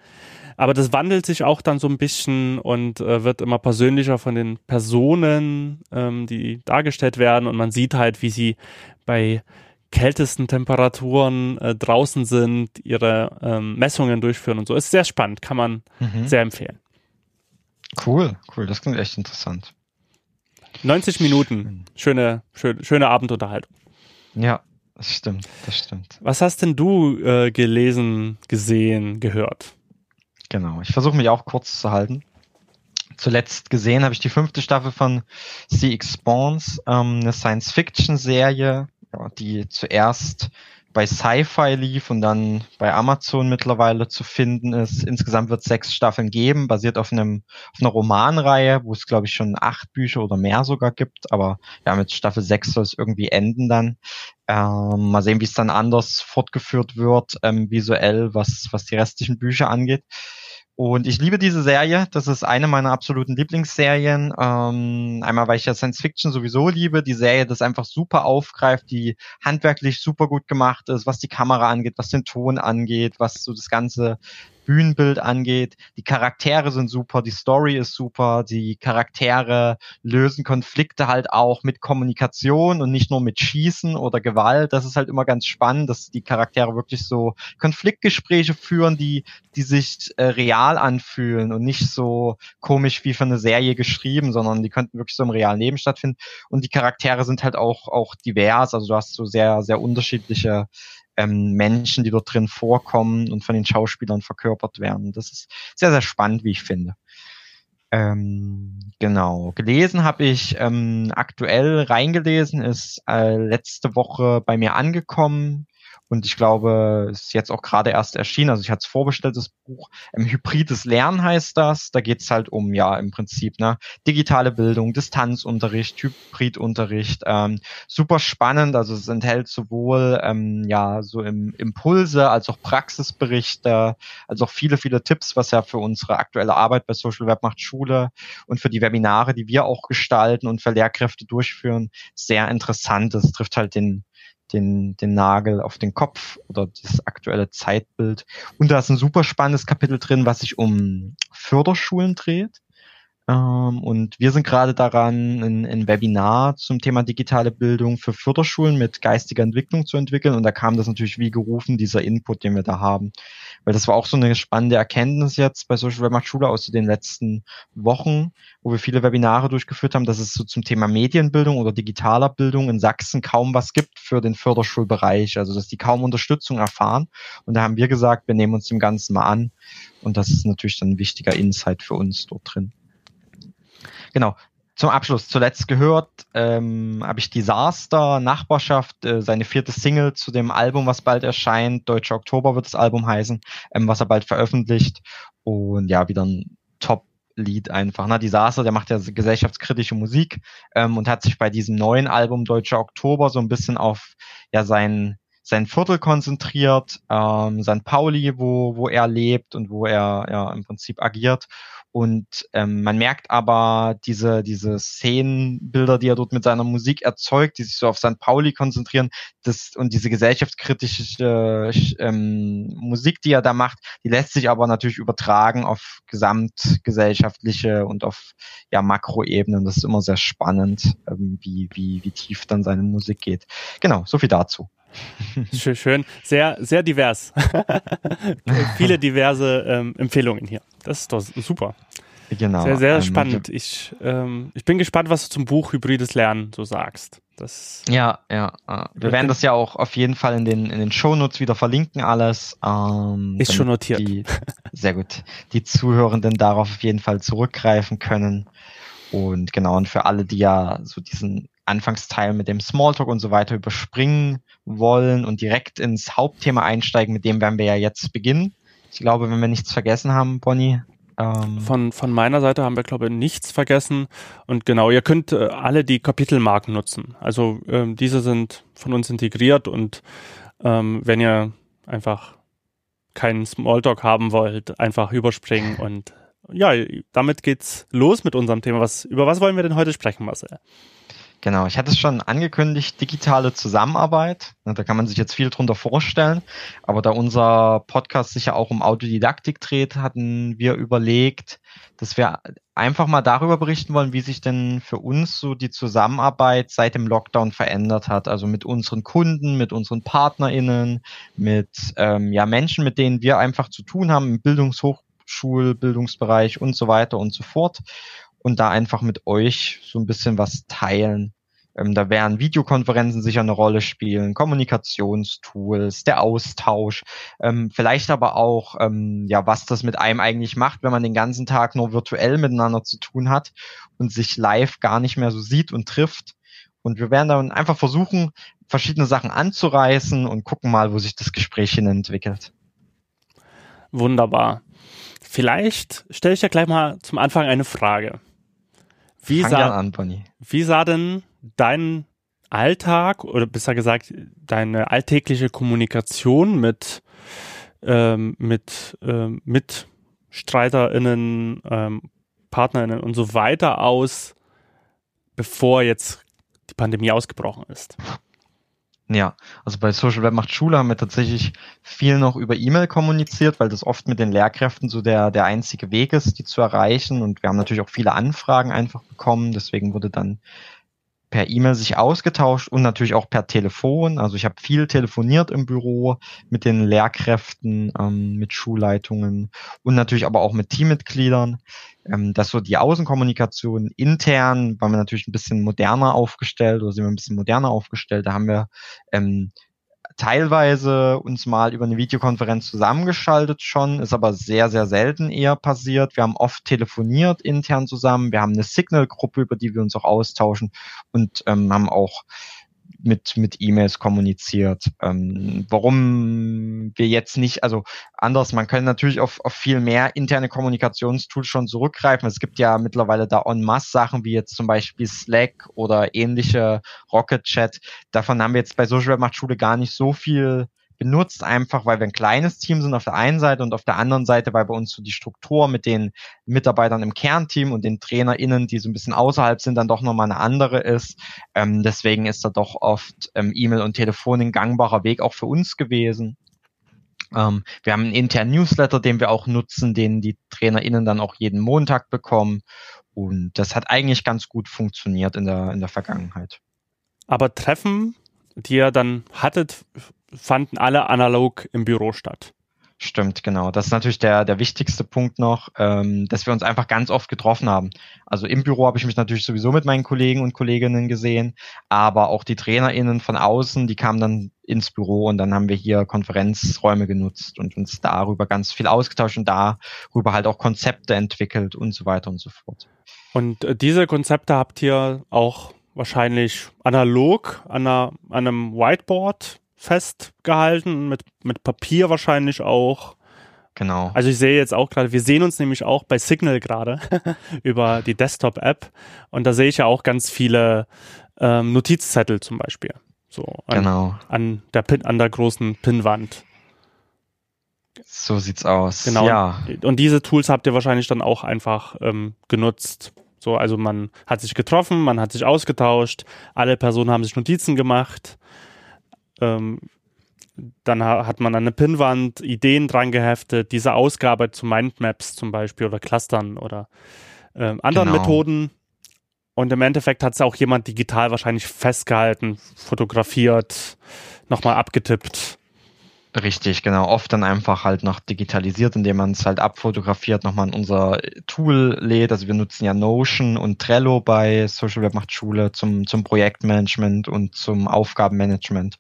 Aber das wandelt sich auch dann so ein bisschen und äh, wird immer persönlicher von den Personen, ähm, die dargestellt werden. Und man sieht halt, wie sie bei kältesten Temperaturen äh, draußen sind, ihre ähm, Messungen durchführen und so. Ist sehr spannend, kann man mhm. sehr empfehlen. Cool, cool, das klingt echt interessant. 90 Minuten, schöne, schöne, schöne Abendunterhaltung. Ja, das stimmt, das stimmt. Was hast denn du äh, gelesen, gesehen, gehört? Genau, ich versuche mich auch kurz zu halten. zuletzt gesehen habe ich die fünfte Staffel von CX Spawns, ähm, eine Science-Fiction-Serie, die zuerst bei Sci-Fi lief und dann bei Amazon mittlerweile zu finden ist. Insgesamt wird es sechs Staffeln geben, basiert auf einem auf einer Romanreihe, wo es glaube ich schon acht Bücher oder mehr sogar gibt. Aber ja, mit Staffel sechs soll es irgendwie enden dann. Ähm, mal sehen, wie es dann anders fortgeführt wird, ähm, visuell, was was die restlichen Bücher angeht. Und ich liebe diese Serie. Das ist eine meiner absoluten Lieblingsserien. Ähm, einmal, weil ich ja Science Fiction sowieso liebe. Die Serie das einfach super aufgreift, die handwerklich super gut gemacht ist, was die Kamera angeht, was den Ton angeht, was so das ganze Bühnenbild angeht. Die Charaktere sind super, die Story ist super, die Charaktere lösen Konflikte halt auch mit Kommunikation und nicht nur mit Schießen oder Gewalt. Das ist halt immer ganz spannend, dass die Charaktere wirklich so Konfliktgespräche führen, die, die sich äh, real anfühlen und nicht so komisch wie für eine Serie geschrieben, sondern die könnten wirklich so im realen Leben stattfinden. Und die Charaktere sind halt auch, auch divers, also du hast so sehr, sehr unterschiedliche ähm, Menschen, die dort drin vorkommen und von den Schauspielern verkörpert werden. Das ist sehr, sehr spannend, wie ich finde. Ähm, genau. Gelesen habe ich ähm, aktuell reingelesen, ist äh, letzte Woche bei mir angekommen. Und ich glaube, es ist jetzt auch gerade erst erschienen. Also ich hatte es vorbestellt, das Buch. Ähm, Hybrides Lernen heißt das. Da geht es halt um, ja, im Prinzip, ne, digitale Bildung, Distanzunterricht, Hybridunterricht. Ähm, super spannend. Also es enthält sowohl, ähm, ja, so im Impulse als auch Praxisberichte, als auch viele, viele Tipps, was ja für unsere aktuelle Arbeit bei Social Web macht Schule und für die Webinare, die wir auch gestalten und für Lehrkräfte durchführen, sehr interessant. Das trifft halt den den, den Nagel auf den Kopf oder das aktuelle Zeitbild. Und da ist ein super spannendes Kapitel drin, was sich um Förderschulen dreht. Ähm, und wir sind gerade daran, ein, ein, Webinar zum Thema digitale Bildung für Förderschulen mit geistiger Entwicklung zu entwickeln. Und da kam das natürlich wie gerufen, dieser Input, den wir da haben. Weil das war auch so eine spannende Erkenntnis jetzt bei Social Web Macht Schule aus den letzten Wochen, wo wir viele Webinare durchgeführt haben, dass es so zum Thema Medienbildung oder digitaler Bildung in Sachsen kaum was gibt für den Förderschulbereich. Also, dass die kaum Unterstützung erfahren. Und da haben wir gesagt, wir nehmen uns dem Ganzen mal an. Und das ist natürlich dann ein wichtiger Insight für uns dort drin. Genau. Zum Abschluss, zuletzt gehört, ähm, habe ich Disaster, Nachbarschaft, äh, seine vierte Single zu dem Album, was bald erscheint. Deutscher Oktober wird das Album heißen, ähm, was er bald veröffentlicht. Und ja, wieder ein Top-Lied einfach. Ne? Disaster, der macht ja gesellschaftskritische Musik ähm, und hat sich bei diesem neuen Album Deutscher Oktober so ein bisschen auf ja sein sein Viertel konzentriert, ähm, St. Pauli, wo, wo er lebt und wo er ja im Prinzip agiert und ähm, man merkt aber diese, diese Szenenbilder, die er dort mit seiner Musik erzeugt, die sich so auf St. Pauli konzentrieren, das, und diese gesellschaftskritische ähm, Musik, die er da macht, die lässt sich aber natürlich übertragen auf gesamtgesellschaftliche und auf ja, Makroebenen. Das ist immer sehr spannend, ähm, wie, wie, wie tief dann seine Musik geht. Genau, so viel dazu. Schön, schön. Sehr, sehr divers. Viele diverse ähm, Empfehlungen hier. Das ist doch super. Genau. Sehr, sehr ähm, spannend. Ich, ähm, ich bin gespannt, was du zum Buch Hybrides Lernen so sagst. Das ja, ja. Äh, wir werden das ja auch auf jeden Fall in den, in den Shownotes wieder verlinken, alles. Ähm, ist schon notiert. Die, sehr gut. Die Zuhörenden darauf auf jeden Fall zurückgreifen können. Und genau, und für alle, die ja so diesen Anfangsteil mit dem Smalltalk und so weiter überspringen wollen und direkt ins Hauptthema einsteigen, mit dem werden wir ja jetzt beginnen. Ich glaube, wenn wir nichts vergessen haben, Bonnie. Ähm von, von meiner Seite haben wir, glaube ich, nichts vergessen. Und genau, ihr könnt äh, alle die Kapitelmarken nutzen. Also ähm, diese sind von uns integriert und ähm, wenn ihr einfach keinen Smalltalk haben wollt, einfach überspringen und ja, damit geht's los mit unserem Thema. Was, über was wollen wir denn heute sprechen, Marcel? Genau, ich hatte es schon angekündigt, digitale Zusammenarbeit. Da kann man sich jetzt viel drunter vorstellen. Aber da unser Podcast sich ja auch um Autodidaktik dreht, hatten wir überlegt, dass wir einfach mal darüber berichten wollen, wie sich denn für uns so die Zusammenarbeit seit dem Lockdown verändert hat. Also mit unseren Kunden, mit unseren PartnerInnen, mit ähm, ja, Menschen, mit denen wir einfach zu tun haben im Bildungshochschulbildungsbereich und so weiter und so fort und da einfach mit euch so ein bisschen was teilen. Ähm, da werden Videokonferenzen sicher eine Rolle spielen, Kommunikationstools, der Austausch, ähm, vielleicht aber auch, ähm, ja, was das mit einem eigentlich macht, wenn man den ganzen Tag nur virtuell miteinander zu tun hat und sich live gar nicht mehr so sieht und trifft. Und wir werden dann einfach versuchen, verschiedene Sachen anzureißen und gucken mal, wo sich das Gespräch hin entwickelt. Wunderbar. Vielleicht stelle ich ja gleich mal zum Anfang eine Frage. Wie, Fang sah, an, Bonnie. wie sah denn dein Alltag oder besser gesagt deine alltägliche Kommunikation mit ähm, mit ähm, MitstreiterInnen, ähm, PartnerInnen und so weiter aus, bevor jetzt die Pandemie ausgebrochen ist? Ja, also bei Social Web macht Schule haben wir tatsächlich viel noch über E-Mail kommuniziert, weil das oft mit den Lehrkräften so der, der einzige Weg ist, die zu erreichen. Und wir haben natürlich auch viele Anfragen einfach bekommen. Deswegen wurde dann per E-Mail sich ausgetauscht und natürlich auch per Telefon. Also ich habe viel telefoniert im Büro mit den Lehrkräften, ähm, mit Schulleitungen und natürlich aber auch mit Teammitgliedern. Ähm, dass so die Außenkommunikation intern war wir natürlich ein bisschen moderner aufgestellt oder sind wir ein bisschen moderner aufgestellt. Da haben wir ähm, teilweise uns mal über eine Videokonferenz zusammengeschaltet schon, ist aber sehr, sehr selten eher passiert. Wir haben oft telefoniert intern zusammen. Wir haben eine Signal-Gruppe, über die wir uns auch austauschen und ähm, haben auch mit, mit E-Mails kommuniziert. Ähm, warum wir jetzt nicht, also anders, man kann natürlich auf, auf viel mehr interne Kommunikationstools schon zurückgreifen. Es gibt ja mittlerweile da en masse Sachen wie jetzt zum Beispiel Slack oder ähnliche Rocket Chat. Davon haben wir jetzt bei Social Web Macht Schule gar nicht so viel benutzt, einfach weil wir ein kleines Team sind auf der einen Seite und auf der anderen Seite, weil bei uns so die Struktur mit den Mitarbeitern im Kernteam und den TrainerInnen, die so ein bisschen außerhalb sind, dann doch nochmal eine andere ist. Ähm, deswegen ist da doch oft ähm, E-Mail und Telefon ein gangbarer Weg auch für uns gewesen. Ähm, wir haben einen internen Newsletter, den wir auch nutzen, den die TrainerInnen dann auch jeden Montag bekommen. Und das hat eigentlich ganz gut funktioniert in der, in der Vergangenheit. Aber Treffen, die ihr dann hattet, fanden alle analog im Büro statt. Stimmt, genau. Das ist natürlich der, der wichtigste Punkt noch, ähm, dass wir uns einfach ganz oft getroffen haben. Also im Büro habe ich mich natürlich sowieso mit meinen Kollegen und Kolleginnen gesehen, aber auch die TrainerInnen von außen, die kamen dann ins Büro und dann haben wir hier Konferenzräume genutzt und uns darüber ganz viel ausgetauscht und darüber halt auch Konzepte entwickelt und so weiter und so fort. Und äh, diese Konzepte habt ihr auch wahrscheinlich analog an, einer, an einem Whiteboard festgehalten, mit, mit Papier wahrscheinlich auch. Genau. Also ich sehe jetzt auch gerade, wir sehen uns nämlich auch bei Signal gerade über die Desktop-App und da sehe ich ja auch ganz viele ähm, Notizzettel zum Beispiel. So an, genau. an der Pin, an der großen Pinnwand. So sieht's aus. Genau. Ja. Und diese Tools habt ihr wahrscheinlich dann auch einfach ähm, genutzt. So, also man hat sich getroffen, man hat sich ausgetauscht, alle Personen haben sich Notizen gemacht ähm, dann hat man an eine Pinnwand Ideen dran geheftet, diese Ausgabe zu Mindmaps zum Beispiel oder Clustern oder äh, anderen genau. Methoden. Und im Endeffekt hat es auch jemand digital wahrscheinlich festgehalten, fotografiert, nochmal abgetippt. Richtig, genau. Oft dann einfach halt noch digitalisiert, indem man es halt abfotografiert, nochmal in unser Tool lädt. Also wir nutzen ja Notion und Trello bei Social Web macht Schule zum, zum Projektmanagement und zum Aufgabenmanagement.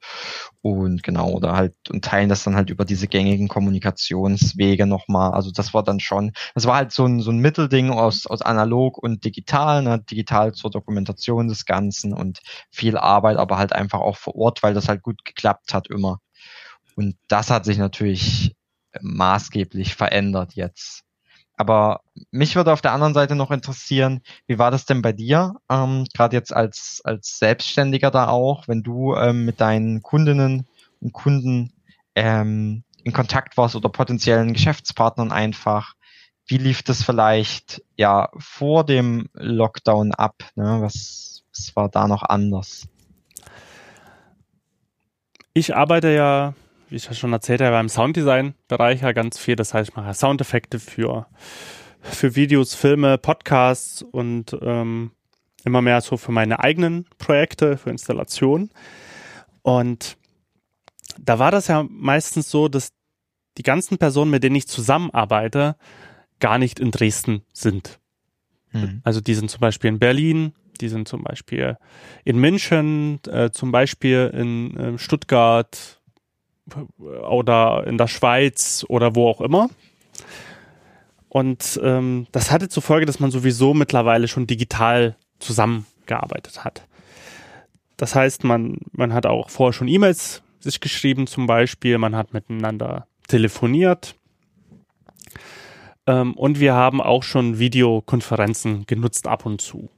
Und genau, oder halt, und teilen das dann halt über diese gängigen Kommunikationswege nochmal. Also das war dann schon, das war halt so ein, so ein Mittelding aus, aus analog und digital, ne? digital zur Dokumentation des Ganzen und viel Arbeit, aber halt einfach auch vor Ort, weil das halt gut geklappt hat immer. Und das hat sich natürlich maßgeblich verändert jetzt. Aber mich würde auf der anderen Seite noch interessieren, wie war das denn bei dir, ähm, gerade jetzt als, als Selbstständiger da auch, wenn du ähm, mit deinen Kundinnen und Kunden ähm, in Kontakt warst oder potenziellen Geschäftspartnern einfach. Wie lief das vielleicht ja vor dem Lockdown ab? Ne? Was, was war da noch anders? Ich arbeite ja wie ich ja schon erzählt habe, im Sounddesign-Bereich ja ganz viel. Das heißt, ich mache Soundeffekte für, für Videos, Filme, Podcasts und ähm, immer mehr so für meine eigenen Projekte, für Installationen. Und da war das ja meistens so, dass die ganzen Personen, mit denen ich zusammenarbeite, gar nicht in Dresden sind. Mhm. Also die sind zum Beispiel in Berlin die sind zum Beispiel in München, äh, zum Beispiel in äh, Stuttgart oder in der Schweiz oder wo auch immer. Und ähm, das hatte zur Folge, dass man sowieso mittlerweile schon digital zusammengearbeitet hat. Das heißt, man, man hat auch vorher schon E-Mails sich geschrieben zum Beispiel, man hat miteinander telefoniert ähm, und wir haben auch schon Videokonferenzen genutzt ab und zu.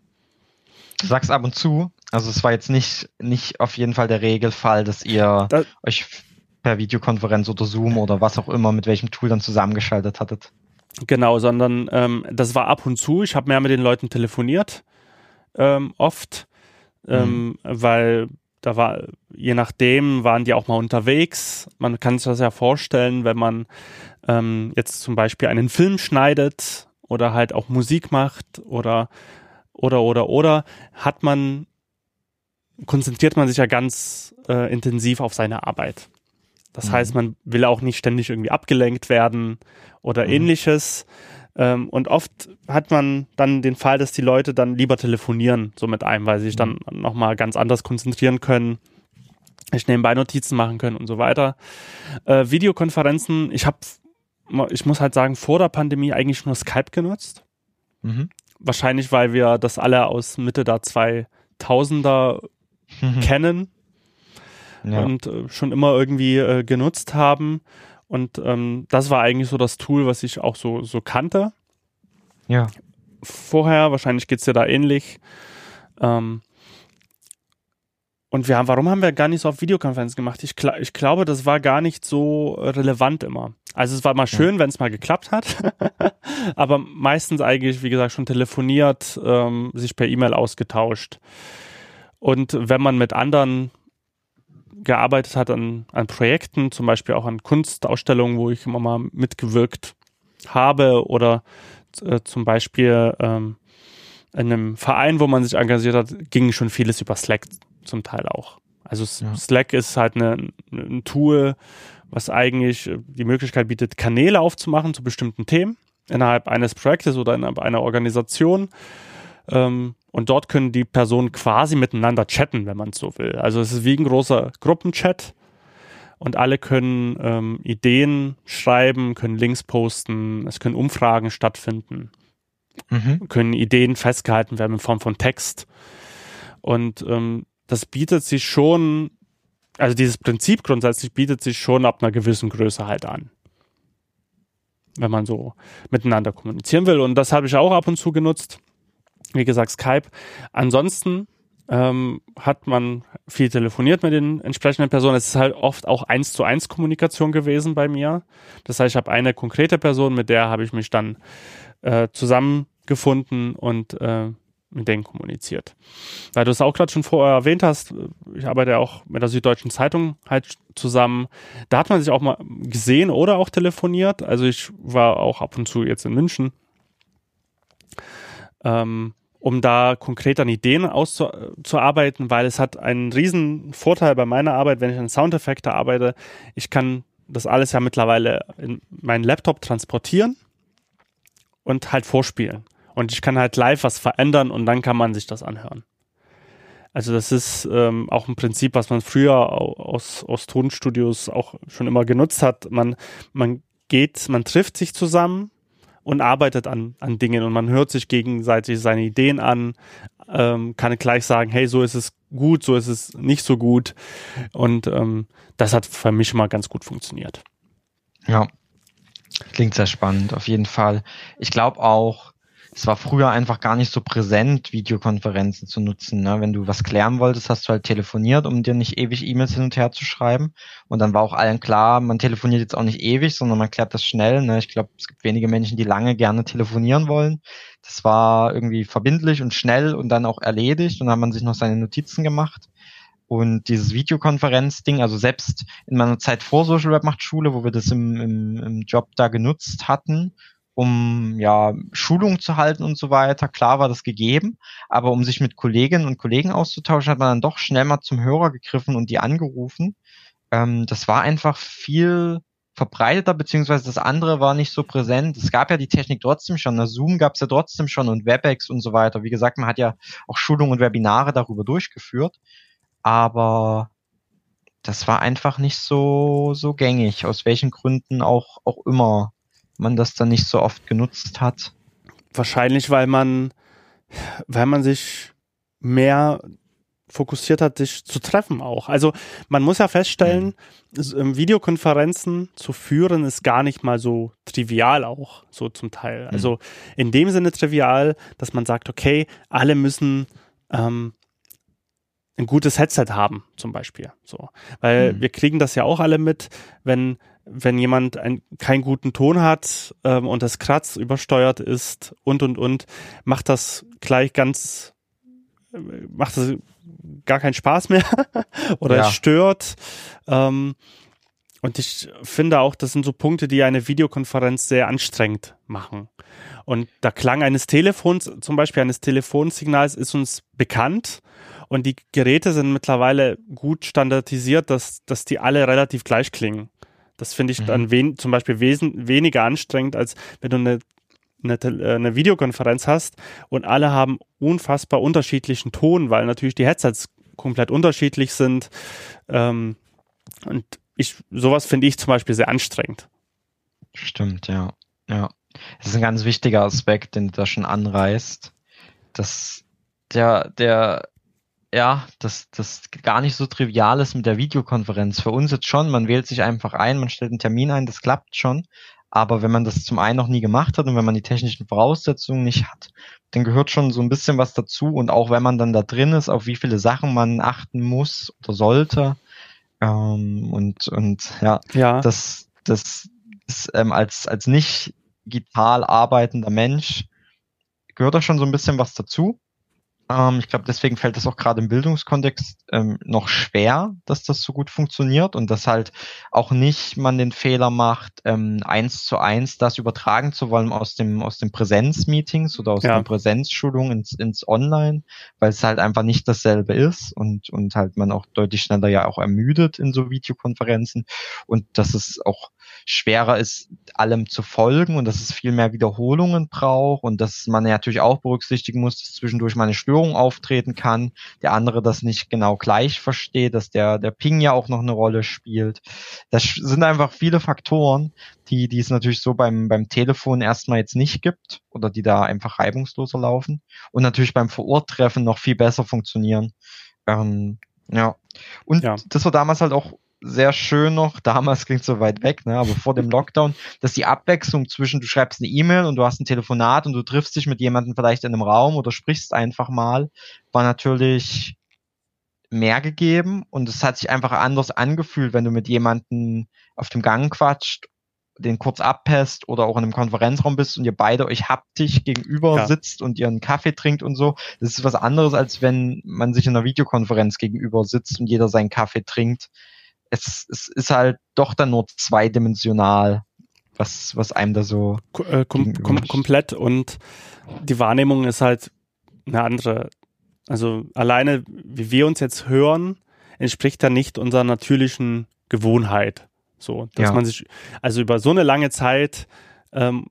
Du sagst ab und zu, also es war jetzt nicht, nicht auf jeden Fall der Regelfall, dass ihr das, euch per Videokonferenz oder Zoom oder was auch immer mit welchem Tool dann zusammengeschaltet hattet. Genau, sondern ähm, das war ab und zu. Ich habe mehr mit den Leuten telefoniert, ähm, oft, ähm, mhm. weil da war, je nachdem, waren die auch mal unterwegs. Man kann sich das ja vorstellen, wenn man ähm, jetzt zum Beispiel einen Film schneidet oder halt auch Musik macht oder oder oder oder hat man konzentriert man sich ja ganz äh, intensiv auf seine Arbeit. Das mhm. heißt, man will auch nicht ständig irgendwie abgelenkt werden oder mhm. ähnliches. Ähm, und oft hat man dann den Fall, dass die Leute dann lieber telefonieren, so mit einem, weil sie sich dann mhm. nochmal ganz anders konzentrieren können, ich nebenbei Notizen machen können und so weiter. Äh, Videokonferenzen, ich habe, ich muss halt sagen, vor der Pandemie eigentlich nur Skype genutzt. Mhm. Wahrscheinlich, weil wir das alle aus Mitte der 2000er mhm. kennen ja. und äh, schon immer irgendwie äh, genutzt haben. Und ähm, das war eigentlich so das Tool, was ich auch so, so kannte. Ja. Vorher, wahrscheinlich geht es dir da ähnlich. Ähm, und wir haben, warum haben wir gar nicht so auf Videokonferenz gemacht? Ich, ich glaube, das war gar nicht so relevant immer. Also es war mal schön, ja. wenn es mal geklappt hat, aber meistens eigentlich, wie gesagt, schon telefoniert, ähm, sich per E-Mail ausgetauscht. Und wenn man mit anderen gearbeitet hat an, an Projekten, zum Beispiel auch an Kunstausstellungen, wo ich immer mal mitgewirkt habe oder äh, zum Beispiel ähm, in einem Verein, wo man sich engagiert hat, ging schon vieles über Slack zum Teil auch. Also ja. Slack ist halt eine, ein Tool, was eigentlich die Möglichkeit bietet, Kanäle aufzumachen zu bestimmten Themen innerhalb eines Projektes oder innerhalb einer Organisation. Ähm, und dort können die Personen quasi miteinander chatten, wenn man es so will. Also es ist wie ein großer Gruppenchat und alle können ähm, Ideen schreiben, können Links posten, es können Umfragen stattfinden, mhm. können Ideen festgehalten werden in Form von Text. Und ähm, das bietet sich schon, also dieses Prinzip grundsätzlich bietet sich schon ab einer gewissen Größe halt an. Wenn man so miteinander kommunizieren will. Und das habe ich auch ab und zu genutzt wie gesagt, Skype. Ansonsten ähm, hat man viel telefoniert mit den entsprechenden Personen. Es ist halt oft auch eins zu eins Kommunikation gewesen bei mir. Das heißt, ich habe eine konkrete Person, mit der habe ich mich dann äh, zusammengefunden und äh, mit denen kommuniziert. Weil du es auch gerade schon vorher erwähnt hast, ich arbeite ja auch mit der Süddeutschen Zeitung halt zusammen. Da hat man sich auch mal gesehen oder auch telefoniert. Also ich war auch ab und zu jetzt in München. Ähm, um da konkret an Ideen auszuarbeiten, weil es hat einen riesen Vorteil bei meiner Arbeit, wenn ich an Soundeffekte arbeite. Ich kann das alles ja mittlerweile in meinen Laptop transportieren und halt vorspielen. Und ich kann halt live was verändern und dann kann man sich das anhören. Also das ist ähm, auch ein Prinzip, was man früher aus, aus Tonstudios auch schon immer genutzt hat. Man, man geht, man trifft sich zusammen, und arbeitet an, an Dingen und man hört sich gegenseitig seine Ideen an, ähm, kann gleich sagen, hey, so ist es gut, so ist es nicht so gut. Und ähm, das hat für mich mal ganz gut funktioniert. Ja, klingt sehr spannend, auf jeden Fall. Ich glaube auch, es war früher einfach gar nicht so präsent, Videokonferenzen zu nutzen. Ne? Wenn du was klären wolltest, hast du halt telefoniert, um dir nicht ewig E-Mails hin und her zu schreiben. Und dann war auch allen klar, man telefoniert jetzt auch nicht ewig, sondern man klärt das schnell. Ne? Ich glaube, es gibt wenige Menschen, die lange gerne telefonieren wollen. Das war irgendwie verbindlich und schnell und dann auch erledigt. Und dann hat man sich noch seine Notizen gemacht. Und dieses Videokonferenz-Ding, also selbst in meiner Zeit vor Social Web macht Schule, wo wir das im, im, im Job da genutzt hatten, um ja Schulung zu halten und so weiter. Klar war das gegeben, aber um sich mit Kolleginnen und Kollegen auszutauschen, hat man dann doch schnell mal zum Hörer gegriffen und die angerufen. Ähm, das war einfach viel verbreiteter, beziehungsweise das andere war nicht so präsent. Es gab ja die Technik trotzdem schon, na, Zoom gab es ja trotzdem schon und WebEx und so weiter. Wie gesagt, man hat ja auch Schulungen und Webinare darüber durchgeführt, aber das war einfach nicht so, so gängig, aus welchen Gründen auch, auch immer man das dann nicht so oft genutzt hat. Wahrscheinlich, weil man, weil man sich mehr fokussiert hat, sich zu treffen auch. Also man muss ja feststellen, mhm. Videokonferenzen zu führen ist gar nicht mal so trivial auch, so zum Teil. Mhm. Also in dem Sinne trivial, dass man sagt, okay, alle müssen ähm, ein gutes Headset haben, zum Beispiel. So. Weil mhm. wir kriegen das ja auch alle mit, wenn, wenn jemand ein, keinen guten Ton hat ähm, und das Kratz übersteuert ist und und und, macht das gleich ganz, äh, macht das gar keinen Spaß mehr oder ja. es stört. Ähm, und ich finde auch, das sind so Punkte, die eine Videokonferenz sehr anstrengend machen. Und der Klang eines Telefons, zum Beispiel eines Telefonsignals, ist uns bekannt. Und die Geräte sind mittlerweile gut standardisiert, dass, dass die alle relativ gleich klingen. Das finde ich mhm. dann wen, zum Beispiel wesen, weniger anstrengend, als wenn du eine, eine, äh, eine Videokonferenz hast und alle haben unfassbar unterschiedlichen Ton, weil natürlich die Headsets komplett unterschiedlich sind. Ähm, und ich, sowas finde ich zum Beispiel sehr anstrengend. Stimmt, ja. Ja. Das ist ein ganz wichtiger Aspekt, den du da schon anreißt. Dass der, der ja, das, das gar nicht so trivial ist mit der Videokonferenz. Für uns jetzt schon, man wählt sich einfach ein, man stellt einen Termin ein, das klappt schon. Aber wenn man das zum einen noch nie gemacht hat und wenn man die technischen Voraussetzungen nicht hat, dann gehört schon so ein bisschen was dazu. Und auch wenn man dann da drin ist, auf wie viele Sachen man achten muss oder sollte. Ähm, und, und ja, ja, das, das ist ähm, als, als nicht digital arbeitender Mensch gehört da schon so ein bisschen was dazu. Ähm, ich glaube, deswegen fällt es auch gerade im Bildungskontext ähm, noch schwer, dass das so gut funktioniert und dass halt auch nicht man den Fehler macht, ähm, eins zu eins das übertragen zu wollen aus dem aus den Präsenzmeetings oder aus ja. den Präsenzschulungen ins, ins Online, weil es halt einfach nicht dasselbe ist und und halt man auch deutlich schneller ja auch ermüdet in so Videokonferenzen und dass es auch schwerer ist, allem zu folgen und dass es viel mehr Wiederholungen braucht und dass man natürlich auch berücksichtigen muss, dass zwischendurch mal eine Störung auftreten kann, der andere das nicht genau gleich versteht, dass der, der Ping ja auch noch eine Rolle spielt. Das sind einfach viele Faktoren, die, die es natürlich so beim, beim Telefon erstmal jetzt nicht gibt oder die da einfach reibungsloser laufen und natürlich beim Vororttreffen noch viel besser funktionieren. Ähm, ja. Und ja. das war damals halt auch sehr schön noch, damals klingt so weit weg, ne, aber vor dem Lockdown, dass die Abwechslung zwischen du schreibst eine E-Mail und du hast ein Telefonat und du triffst dich mit jemandem vielleicht in einem Raum oder sprichst einfach mal, war natürlich mehr gegeben und es hat sich einfach anders angefühlt, wenn du mit jemandem auf dem Gang quatscht, den kurz abpasst oder auch in einem Konferenzraum bist und ihr beide euch haptisch gegenüber ja. sitzt und ihr einen Kaffee trinkt und so. Das ist was anderes, als wenn man sich in einer Videokonferenz gegenüber sitzt und jeder seinen Kaffee trinkt es, es ist halt doch dann nur zweidimensional, was, was einem da so. Äh, kom kom komplett und die Wahrnehmung ist halt eine andere. Also alleine, wie wir uns jetzt hören, entspricht da nicht unserer natürlichen Gewohnheit. So, dass ja. man sich also über so eine lange Zeit ähm,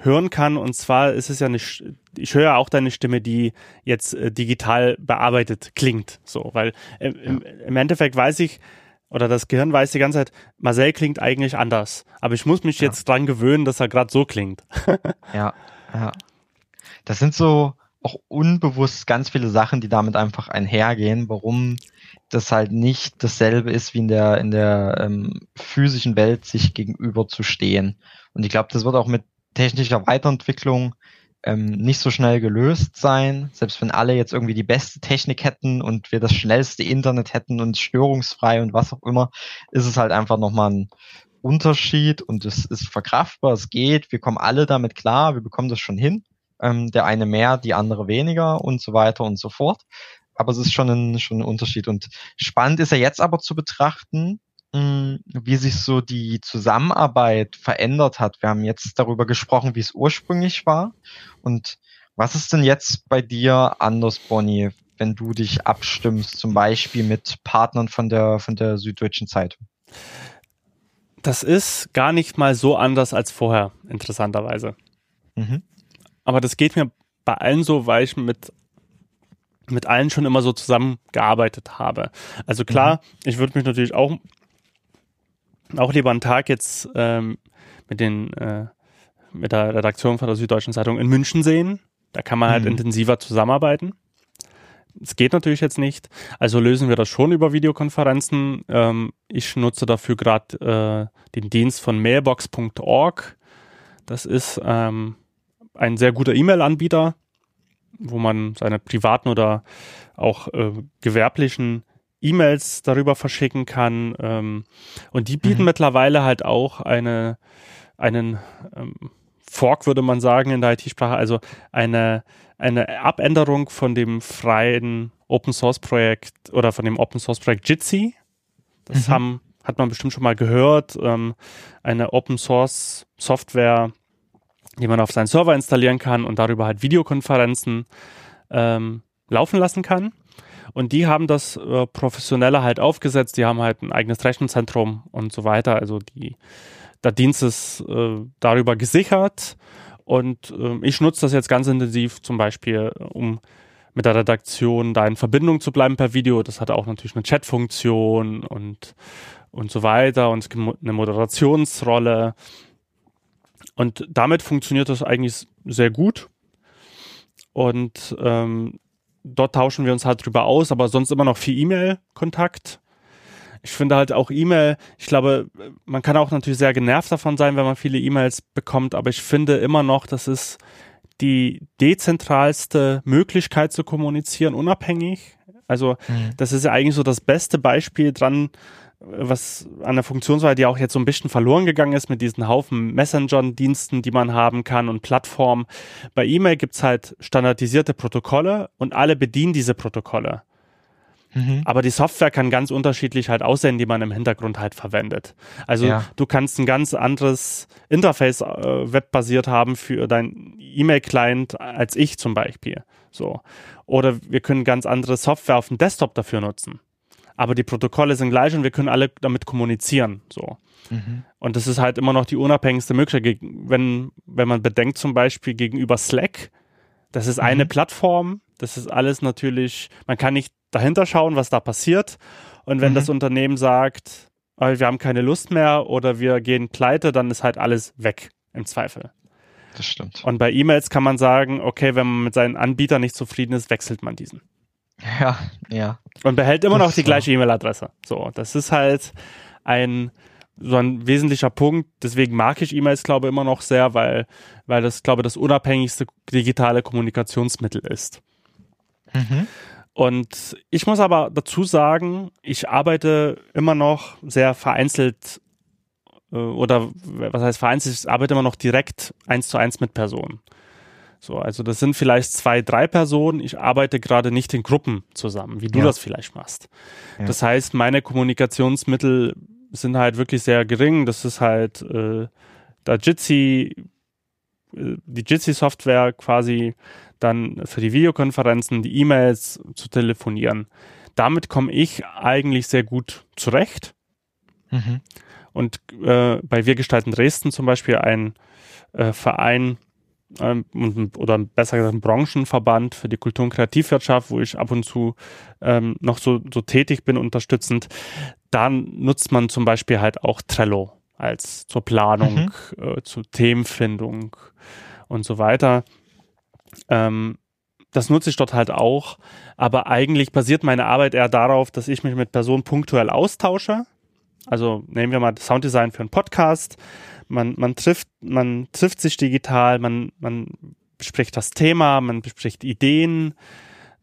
hören kann. Und zwar ist es ja eine, ich höre auch deine Stimme, die jetzt äh, digital bearbeitet klingt. So, weil äh, im, im Endeffekt weiß ich, oder das Gehirn weiß die ganze Zeit, Marcel klingt eigentlich anders. Aber ich muss mich ja. jetzt dran gewöhnen, dass er gerade so klingt. ja, ja. Das sind so auch unbewusst ganz viele Sachen, die damit einfach einhergehen, warum das halt nicht dasselbe ist, wie in der, in der ähm, physischen Welt sich gegenüber zu stehen. Und ich glaube, das wird auch mit technischer Weiterentwicklung ähm, nicht so schnell gelöst sein. Selbst wenn alle jetzt irgendwie die beste Technik hätten und wir das schnellste Internet hätten und störungsfrei und was auch immer, ist es halt einfach nochmal ein Unterschied und es ist verkraftbar, es geht, wir kommen alle damit klar, wir bekommen das schon hin. Ähm, der eine mehr, die andere weniger und so weiter und so fort. Aber es ist schon ein, schon ein Unterschied. Und spannend ist ja jetzt aber zu betrachten, wie sich so die Zusammenarbeit verändert hat. Wir haben jetzt darüber gesprochen, wie es ursprünglich war. Und was ist denn jetzt bei dir anders, Bonnie, wenn du dich abstimmst, zum Beispiel mit Partnern von der, von der Süddeutschen Zeitung? das ist gar nicht mal so anders als vorher, interessanterweise. Mhm. Aber das geht mir bei allen so, weil ich mit mit allen schon immer so zusammengearbeitet habe. Also klar, mhm. ich würde mich natürlich auch auch lieber einen Tag jetzt ähm, mit den äh, mit der Redaktion von der Süddeutschen Zeitung in München sehen. Da kann man halt mhm. intensiver zusammenarbeiten. Es geht natürlich jetzt nicht. Also lösen wir das schon über Videokonferenzen. Ähm, ich nutze dafür gerade äh, den Dienst von mailbox.org. Das ist ähm, ein sehr guter E-Mail-Anbieter, wo man seine privaten oder auch äh, gewerblichen E-Mails darüber verschicken kann. Ähm, und die bieten mhm. mittlerweile halt auch eine, einen ähm, Fork, würde man sagen, in der IT-Sprache, also eine eine Abänderung von dem freien Open Source Projekt oder von dem Open Source Projekt Jitsi. Das mhm. haben, hat man bestimmt schon mal gehört. Ähm, eine Open Source Software, die man auf seinen Server installieren kann und darüber halt Videokonferenzen ähm, laufen lassen kann. Und die haben das äh, professioneller halt aufgesetzt. Die haben halt ein eigenes Rechenzentrum und so weiter. Also die, der Dienst ist äh, darüber gesichert und äh, ich nutze das jetzt ganz intensiv, zum Beispiel, um mit der Redaktion da in Verbindung zu bleiben per Video. Das hat auch natürlich eine Chatfunktion und, und so weiter und eine Moderationsrolle. Und damit funktioniert das eigentlich sehr gut. Und ähm, dort tauschen wir uns halt drüber aus, aber sonst immer noch viel E-Mail-Kontakt ich finde halt auch E-Mail, ich glaube, man kann auch natürlich sehr genervt davon sein, wenn man viele E-Mails bekommt, aber ich finde immer noch, das ist die dezentralste Möglichkeit zu kommunizieren, unabhängig. Also mhm. das ist ja eigentlich so das beste Beispiel dran, was an der Funktionsweise, die auch jetzt so ein bisschen verloren gegangen ist mit diesen Haufen Messenger-Diensten, die man haben kann und Plattformen. Bei E-Mail gibt's halt standardisierte Protokolle und alle bedienen diese Protokolle. Mhm. Aber die Software kann ganz unterschiedlich halt aussehen, die man im Hintergrund halt verwendet. Also ja. du kannst ein ganz anderes Interface äh, webbasiert haben für dein E-Mail-Client als ich zum Beispiel. So. Oder wir können ganz andere Software auf dem Desktop dafür nutzen. Aber die Protokolle sind gleich und wir können alle damit kommunizieren. So. Mhm. Und das ist halt immer noch die unabhängigste Möglichkeit. Wenn, wenn man bedenkt zum Beispiel gegenüber Slack, das ist eine mhm. Plattform, das ist alles natürlich, man kann nicht dahinter schauen, was da passiert. Und wenn mhm. das Unternehmen sagt, wir haben keine Lust mehr oder wir gehen pleite, dann ist halt alles weg im Zweifel. Das stimmt. Und bei E-Mails kann man sagen, okay, wenn man mit seinen Anbietern nicht zufrieden ist, wechselt man diesen. Ja, ja. Und behält immer noch die gleiche E-Mail-Adresse. So, das ist halt ein so ein wesentlicher Punkt. Deswegen mag ich E-Mails, glaube ich, immer noch sehr, weil, weil das, glaube ich, das unabhängigste digitale Kommunikationsmittel ist. Mhm. Und ich muss aber dazu sagen, ich arbeite immer noch sehr vereinzelt äh, oder was heißt vereinzelt, ich arbeite immer noch direkt eins zu eins mit Personen. So, also das sind vielleicht zwei, drei Personen. Ich arbeite gerade nicht in Gruppen zusammen, wie du ja. das vielleicht machst. Ja. Das heißt, meine Kommunikationsmittel sind halt wirklich sehr gering. Das ist halt äh, da Jitsi, äh, die Jitsi-Software quasi dann für die Videokonferenzen, die E-Mails zu telefonieren. Damit komme ich eigentlich sehr gut zurecht. Mhm. Und äh, bei Wir gestalten Dresden zum Beispiel ein äh, Verein ähm, oder besser gesagt ein Branchenverband für die Kultur- und Kreativwirtschaft, wo ich ab und zu ähm, noch so, so tätig bin, unterstützend. Da nutzt man zum Beispiel halt auch Trello als zur Planung, mhm. äh, zur Themenfindung und so weiter. Ähm, das nutze ich dort halt auch, aber eigentlich basiert meine Arbeit eher darauf, dass ich mich mit Personen punktuell austausche. Also nehmen wir mal Sounddesign für einen Podcast. Man, man trifft, man trifft sich digital, man, man bespricht das Thema, man bespricht Ideen.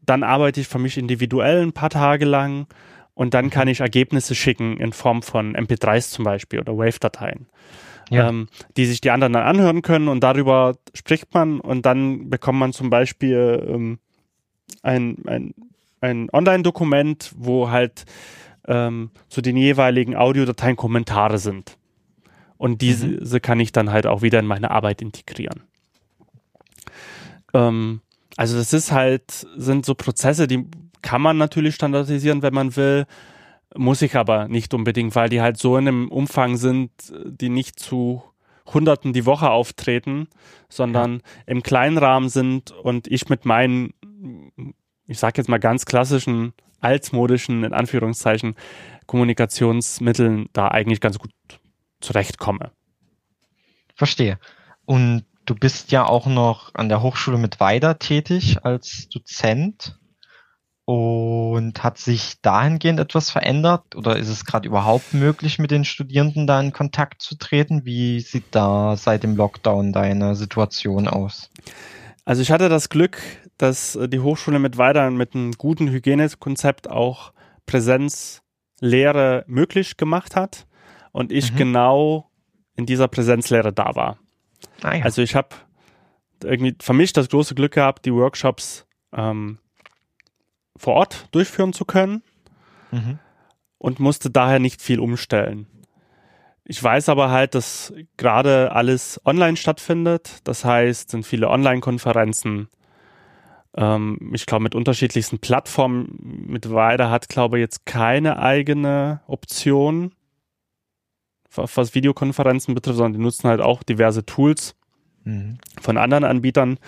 Dann arbeite ich für mich individuell ein paar Tage lang und dann kann ich Ergebnisse schicken in Form von MP3s zum Beispiel oder Wave-Dateien ja. ähm, die sich die anderen dann anhören können und darüber spricht man und dann bekommt man zum Beispiel ähm, ein, ein, ein Online-Dokument, wo halt ähm, zu den jeweiligen Audiodateien Kommentare sind. Und diese mhm. kann ich dann halt auch wieder in meine Arbeit integrieren. Ähm, also das ist halt, sind so Prozesse, die kann man natürlich standardisieren, wenn man will. muss ich aber nicht unbedingt, weil die halt so in einem Umfang sind, die nicht zu Hunderten die Woche auftreten, sondern ja. im kleinen Rahmen sind und ich mit meinen, ich sag jetzt mal ganz klassischen, altmodischen, in Anführungszeichen, Kommunikationsmitteln da eigentlich ganz gut zurechtkomme. Verstehe. Und du bist ja auch noch an der Hochschule mit Weida tätig als Dozent. Und hat sich dahingehend etwas verändert oder ist es gerade überhaupt möglich, mit den Studierenden da in Kontakt zu treten? Wie sieht da seit dem Lockdown deine Situation aus? Also ich hatte das Glück, dass die Hochschule mit weiter mit einem guten Hygienekonzept auch Präsenzlehre möglich gemacht hat und ich mhm. genau in dieser Präsenzlehre da war. Ah, ja. Also ich habe irgendwie für mich das große Glück gehabt, die Workshops ähm, vor Ort durchführen zu können mhm. und musste daher nicht viel umstellen. Ich weiß aber halt, dass gerade alles online stattfindet. Das heißt, sind viele Online-Konferenzen. Ähm, ich glaube, mit unterschiedlichsten Plattformen. Mittlerweile hat, glaube ich, jetzt keine eigene Option, was Videokonferenzen betrifft, sondern die nutzen halt auch diverse Tools mhm. von anderen Anbietern.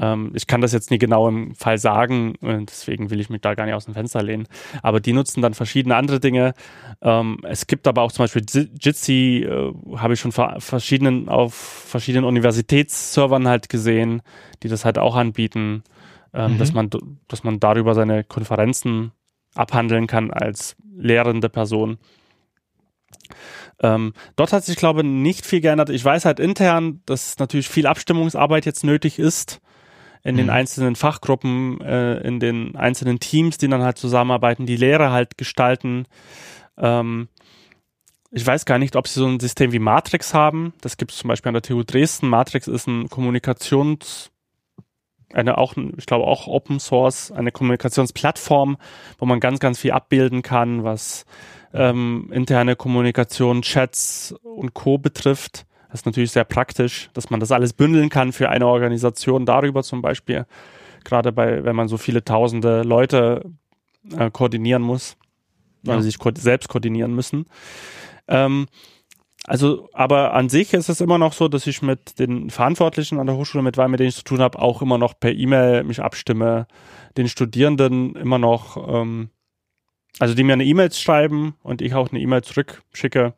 Ähm, ich kann das jetzt nie genau im Fall sagen, deswegen will ich mich da gar nicht aus dem Fenster lehnen. Aber die nutzen dann verschiedene andere Dinge. Ähm, es gibt aber auch zum Beispiel Jitsi, äh, habe ich schon verschiedenen, auf verschiedenen Universitätsservern halt gesehen, die das halt auch anbieten, ähm, mhm. dass, man, dass man darüber seine Konferenzen abhandeln kann als lehrende Person. Ähm, dort hat sich, glaube ich, nicht viel geändert. Ich weiß halt intern, dass natürlich viel Abstimmungsarbeit jetzt nötig ist in den mhm. einzelnen Fachgruppen, äh, in den einzelnen Teams, die dann halt zusammenarbeiten, die Lehre halt gestalten. Ähm, ich weiß gar nicht, ob sie so ein System wie Matrix haben. Das gibt es zum Beispiel an der TU Dresden. Matrix ist ein Kommunikations, eine auch, ich glaube auch Open Source, eine Kommunikationsplattform, wo man ganz, ganz viel abbilden kann, was ähm, interne Kommunikation, Chats und Co. betrifft. Das ist natürlich sehr praktisch, dass man das alles bündeln kann für eine Organisation darüber zum Beispiel. Gerade bei, wenn man so viele tausende Leute äh, koordinieren muss, ja. sich ko selbst koordinieren müssen. Ähm, also, aber an sich ist es immer noch so, dass ich mit den Verantwortlichen an der Hochschule, mit mit denen ich zu tun habe, auch immer noch per E-Mail mich abstimme, den Studierenden immer noch, ähm, also die mir eine E-Mail schreiben und ich auch eine E-Mail zurückschicke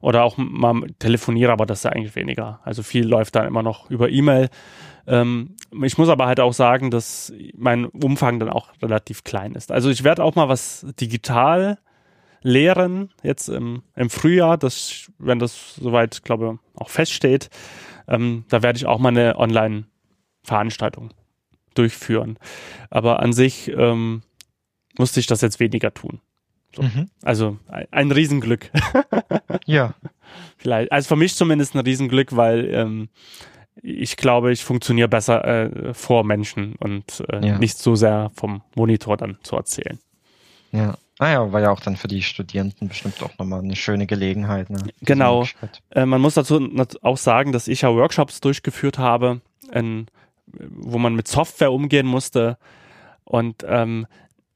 oder auch mal telefoniere, aber das ist eigentlich weniger. Also viel läuft dann immer noch über E-Mail. Ähm, ich muss aber halt auch sagen, dass mein Umfang dann auch relativ klein ist. Also ich werde auch mal was digital lehren, jetzt im, im Frühjahr, das, wenn das soweit, glaube ich, auch feststeht. Ähm, da werde ich auch mal eine Online-Veranstaltung durchführen. Aber an sich ähm, musste ich das jetzt weniger tun. So. Mhm. Also ein, Riesenglück. ja. Vielleicht. Also für mich zumindest ein Riesenglück, weil ähm, ich glaube, ich funktioniere besser äh, vor Menschen und äh, ja. nicht so sehr vom Monitor dann zu erzählen. Ja. Ah ja, war ja auch dann für die Studierenden bestimmt auch nochmal eine schöne Gelegenheit. Ne? Genau. Äh, man muss dazu auch sagen, dass ich ja Workshops durchgeführt habe, in, wo man mit Software umgehen musste. Und ähm,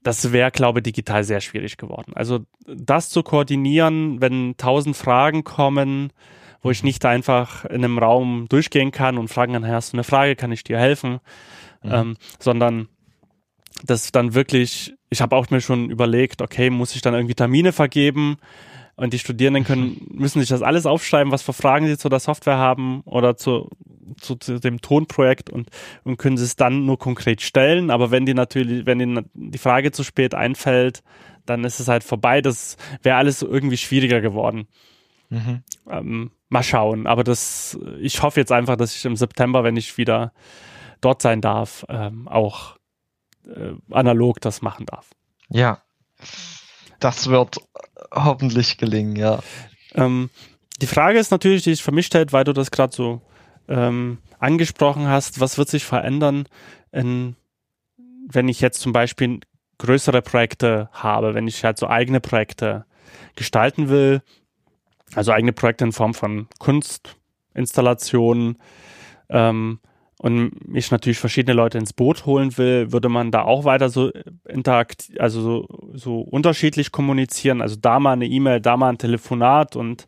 das wäre, glaube ich, digital sehr schwierig geworden. Also das zu koordinieren, wenn tausend Fragen kommen, wo ich nicht einfach in einem Raum durchgehen kann und fragen kann, hast du eine Frage, kann ich dir helfen, mhm. ähm, sondern das dann wirklich, ich habe auch mir schon überlegt, okay, muss ich dann irgendwie Termine vergeben und die Studierenden können, müssen sich das alles aufschreiben, was für Fragen sie zu der Software haben oder zu, zu, zu dem Tonprojekt und, und können sie es dann nur konkret stellen. Aber wenn die natürlich, wenn ihnen die Frage zu spät einfällt, dann ist es halt vorbei. Das wäre alles irgendwie schwieriger geworden. Mhm. Ähm, mal schauen. Aber das, ich hoffe jetzt einfach, dass ich im September, wenn ich wieder dort sein darf, ähm, auch äh, analog das machen darf. Ja, das wird hoffentlich gelingen, ja. Ähm, die Frage ist natürlich, die sich für mich stellt, weil du das gerade so ähm, angesprochen hast, was wird sich verändern, in, wenn ich jetzt zum Beispiel größere Projekte habe, wenn ich halt so eigene Projekte gestalten will, also eigene Projekte in Form von Kunstinstallationen ähm, und ich natürlich verschiedene Leute ins Boot holen will, würde man da auch weiter so interakt, also so, so unterschiedlich kommunizieren. Also da mal eine E-Mail, da mal ein Telefonat und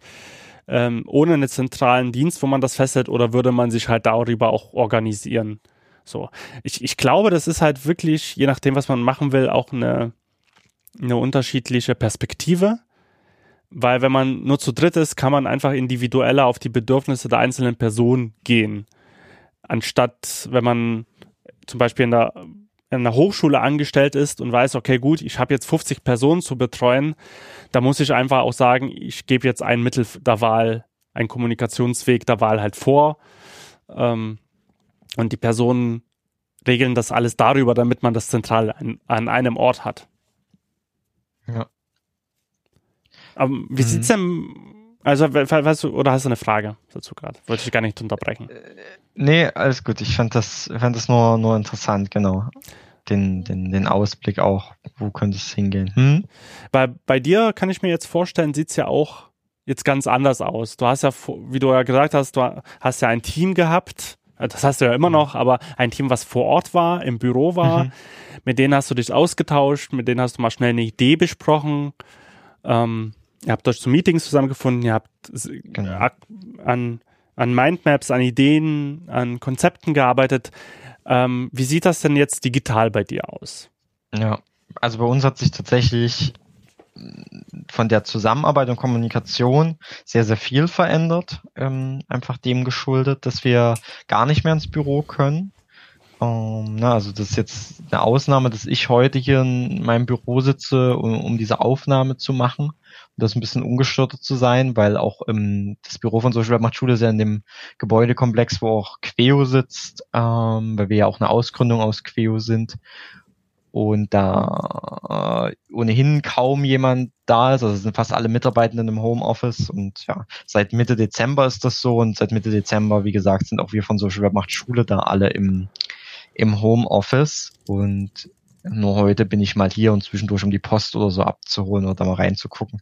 ähm, ohne einen zentralen Dienst, wo man das festhält, oder würde man sich halt darüber auch organisieren? So. Ich, ich glaube, das ist halt wirklich, je nachdem, was man machen will, auch eine, eine unterschiedliche Perspektive. Weil wenn man nur zu dritt ist, kann man einfach individueller auf die Bedürfnisse der einzelnen Person gehen anstatt wenn man zum Beispiel in der, einer Hochschule angestellt ist und weiß, okay, gut, ich habe jetzt 50 Personen zu betreuen, da muss ich einfach auch sagen, ich gebe jetzt ein Mittel der Wahl, einen Kommunikationsweg der Wahl halt vor. Ähm, und die Personen regeln das alles darüber, damit man das zentral an, an einem Ort hat. Ja. Aber wie mhm. sieht's denn also, weißt du, oder hast du eine Frage dazu gerade? Wollte ich gar nicht unterbrechen. Äh, nee, alles gut. Ich fand das, fand das nur, nur interessant, genau. Den, den, den Ausblick auch. Wo könnte es hingehen? Hm? Bei, bei dir kann ich mir jetzt vorstellen, sieht's ja auch jetzt ganz anders aus. Du hast ja, wie du ja gesagt hast, du hast ja ein Team gehabt. Äh, das hast du ja immer noch, aber ein Team, was vor Ort war, im Büro war. Mhm. Mit denen hast du dich ausgetauscht, mit denen hast du mal schnell eine Idee besprochen. Ähm, Ihr habt euch zu Meetings zusammengefunden, ihr habt genau. an, an Mindmaps, an Ideen, an Konzepten gearbeitet. Ähm, wie sieht das denn jetzt digital bei dir aus? Ja, also bei uns hat sich tatsächlich von der Zusammenarbeit und Kommunikation sehr, sehr viel verändert. Ähm, einfach dem geschuldet, dass wir gar nicht mehr ins Büro können. Ähm, na, also das ist jetzt eine Ausnahme, dass ich heute hier in meinem Büro sitze, um, um diese Aufnahme zu machen das ein bisschen ungestörter zu sein, weil auch ähm, das Büro von Social Web macht Schule ist ja in dem Gebäudekomplex, wo auch Queo sitzt, ähm, weil wir ja auch eine Ausgründung aus Queo sind. Und da äh, ohnehin kaum jemand da ist, also sind fast alle Mitarbeitenden im Homeoffice. Und ja, seit Mitte Dezember ist das so. Und seit Mitte Dezember, wie gesagt, sind auch wir von Social Web macht Schule da alle im im Homeoffice. Und nur heute bin ich mal hier und zwischendurch, um die Post oder so abzuholen oder da mal reinzugucken.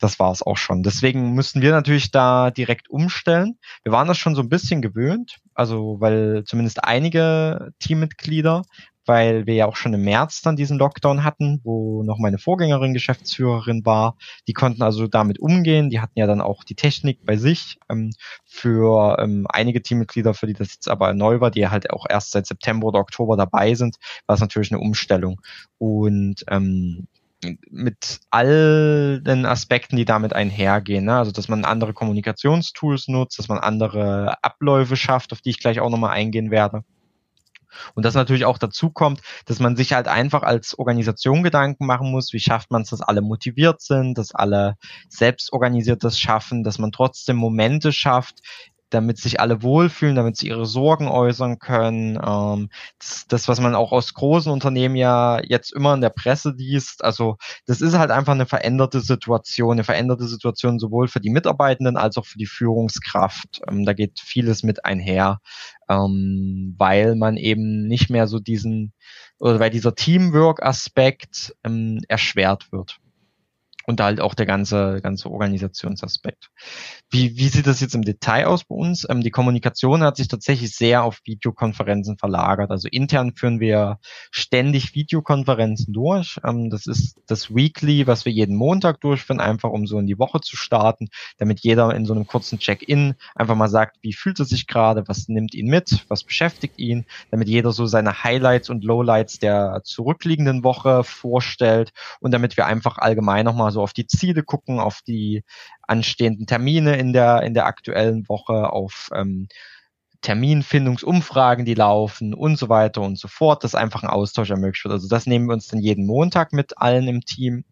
Das war es auch schon. Deswegen müssten wir natürlich da direkt umstellen. Wir waren das schon so ein bisschen gewöhnt, also weil zumindest einige Teammitglieder weil wir ja auch schon im März dann diesen Lockdown hatten, wo noch meine Vorgängerin Geschäftsführerin war. Die konnten also damit umgehen. Die hatten ja dann auch die Technik bei sich. Ähm, für ähm, einige Teammitglieder, für die das jetzt aber neu war, die halt auch erst seit September oder Oktober dabei sind, war es natürlich eine Umstellung. Und ähm, mit all den Aspekten, die damit einhergehen. Ne? Also, dass man andere Kommunikationstools nutzt, dass man andere Abläufe schafft, auf die ich gleich auch nochmal eingehen werde. Und das natürlich auch dazu kommt, dass man sich halt einfach als Organisation Gedanken machen muss, wie schafft man es, dass alle motiviert sind, dass alle selbst organisiert das schaffen, dass man trotzdem Momente schafft, damit sich alle wohlfühlen, damit sie ihre Sorgen äußern können. Ähm, das, das, was man auch aus großen Unternehmen ja jetzt immer in der Presse liest. Also das ist halt einfach eine veränderte Situation, eine veränderte Situation sowohl für die Mitarbeitenden als auch für die Führungskraft. Ähm, da geht vieles mit einher, ähm, weil man eben nicht mehr so diesen oder weil dieser Teamwork-Aspekt ähm, erschwert wird und halt auch der ganze, ganze Organisationsaspekt. Wie, wie sieht das jetzt im Detail aus bei uns? Ähm, die Kommunikation hat sich tatsächlich sehr auf Videokonferenzen verlagert. Also intern führen wir ständig Videokonferenzen durch. Ähm, das ist das Weekly, was wir jeden Montag durchführen, einfach um so in die Woche zu starten, damit jeder in so einem kurzen Check-in einfach mal sagt, wie fühlt er sich gerade, was nimmt ihn mit, was beschäftigt ihn, damit jeder so seine Highlights und Lowlights der zurückliegenden Woche vorstellt und damit wir einfach allgemein nochmal so auf die Ziele gucken, auf die anstehenden Termine in der, in der aktuellen Woche, auf ähm, Terminfindungsumfragen, die laufen und so weiter und so fort, dass einfach ein Austausch ermöglicht wird. Also das nehmen wir uns dann jeden Montag mit allen im Team.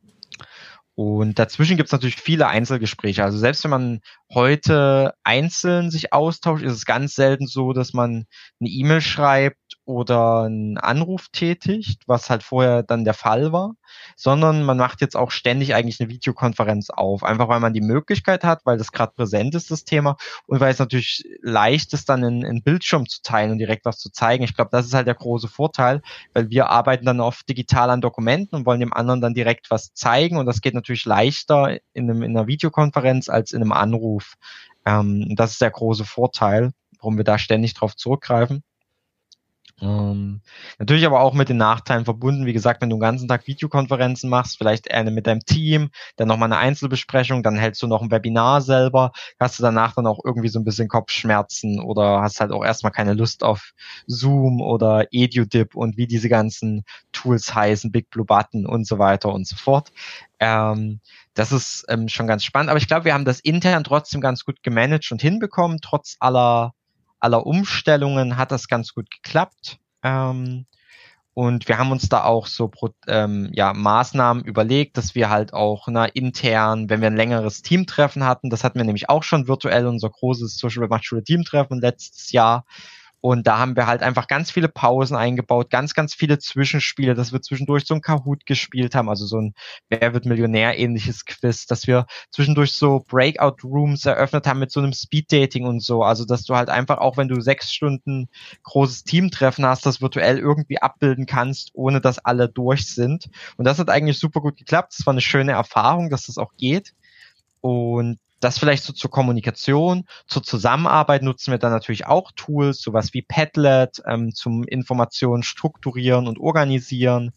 Und dazwischen gibt es natürlich viele Einzelgespräche. Also selbst wenn man heute einzeln sich austauscht, ist es ganz selten so, dass man eine E-Mail schreibt oder einen Anruf tätigt, was halt vorher dann der Fall war, sondern man macht jetzt auch ständig eigentlich eine Videokonferenz auf, einfach weil man die Möglichkeit hat, weil das gerade präsent ist, das Thema, und weil es natürlich leicht ist, dann in, in Bildschirm zu teilen und direkt was zu zeigen. Ich glaube, das ist halt der große Vorteil, weil wir arbeiten dann oft digital an Dokumenten und wollen dem anderen dann direkt was zeigen und das geht natürlich leichter in, einem, in einer Videokonferenz als in einem Anruf. Ähm, das ist der große Vorteil, warum wir da ständig drauf zurückgreifen. Ähm, natürlich aber auch mit den Nachteilen verbunden. Wie gesagt, wenn du den ganzen Tag Videokonferenzen machst, vielleicht eine mit deinem Team, dann nochmal eine Einzelbesprechung, dann hältst du noch ein Webinar selber, hast du danach dann auch irgendwie so ein bisschen Kopfschmerzen oder hast halt auch erstmal keine Lust auf Zoom oder EduDip und wie diese ganzen Tools heißen, Big Blue Button und so weiter und so fort. Ähm, das ist ähm, schon ganz spannend. Aber ich glaube, wir haben das intern trotzdem ganz gut gemanagt und hinbekommen, trotz aller aller Umstellungen hat das ganz gut geklappt. Ähm, und wir haben uns da auch so ähm, ja, Maßnahmen überlegt, dass wir halt auch na, intern, wenn wir ein längeres Teamtreffen hatten, das hatten wir nämlich auch schon virtuell, unser großes Social Machtschule Teamtreffen letztes Jahr, und da haben wir halt einfach ganz viele Pausen eingebaut, ganz, ganz viele Zwischenspiele, dass wir zwischendurch so ein Kahoot gespielt haben, also so ein Wer wird Millionär ähnliches Quiz, dass wir zwischendurch so Breakout Rooms eröffnet haben mit so einem Speed Dating und so. Also, dass du halt einfach auch, wenn du sechs Stunden großes Teamtreffen hast, das virtuell irgendwie abbilden kannst, ohne dass alle durch sind. Und das hat eigentlich super gut geklappt. Das war eine schöne Erfahrung, dass das auch geht. Und das vielleicht so zur Kommunikation, zur Zusammenarbeit nutzen wir dann natürlich auch Tools, sowas wie Padlet ähm, zum Informationen strukturieren und organisieren,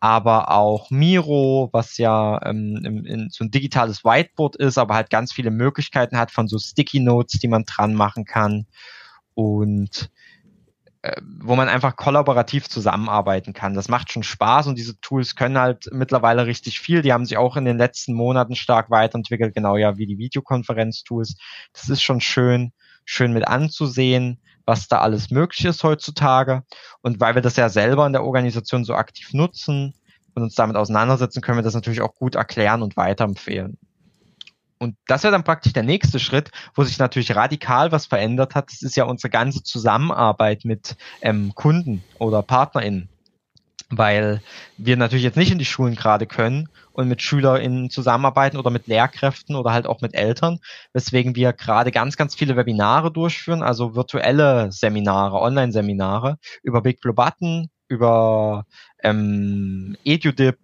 aber auch Miro, was ja ähm, in, in, so ein digitales Whiteboard ist, aber halt ganz viele Möglichkeiten hat von so Sticky Notes, die man dran machen kann. Und wo man einfach kollaborativ zusammenarbeiten kann. Das macht schon Spaß und diese Tools können halt mittlerweile richtig viel. Die haben sich auch in den letzten Monaten stark weiterentwickelt, genau ja wie die Videokonferenz-Tools. Das ist schon schön, schön mit anzusehen, was da alles möglich ist heutzutage. Und weil wir das ja selber in der Organisation so aktiv nutzen und uns damit auseinandersetzen, können wir das natürlich auch gut erklären und weiterempfehlen. Und das wäre dann praktisch der nächste Schritt, wo sich natürlich radikal was verändert hat. Das ist ja unsere ganze Zusammenarbeit mit ähm, Kunden oder PartnerInnen. Weil wir natürlich jetzt nicht in die Schulen gerade können und mit SchülerInnen zusammenarbeiten oder mit Lehrkräften oder halt auch mit Eltern, weswegen wir gerade ganz, ganz viele Webinare durchführen, also virtuelle Seminare, Online-Seminare über Big Blue Button, über ähm, EduDip,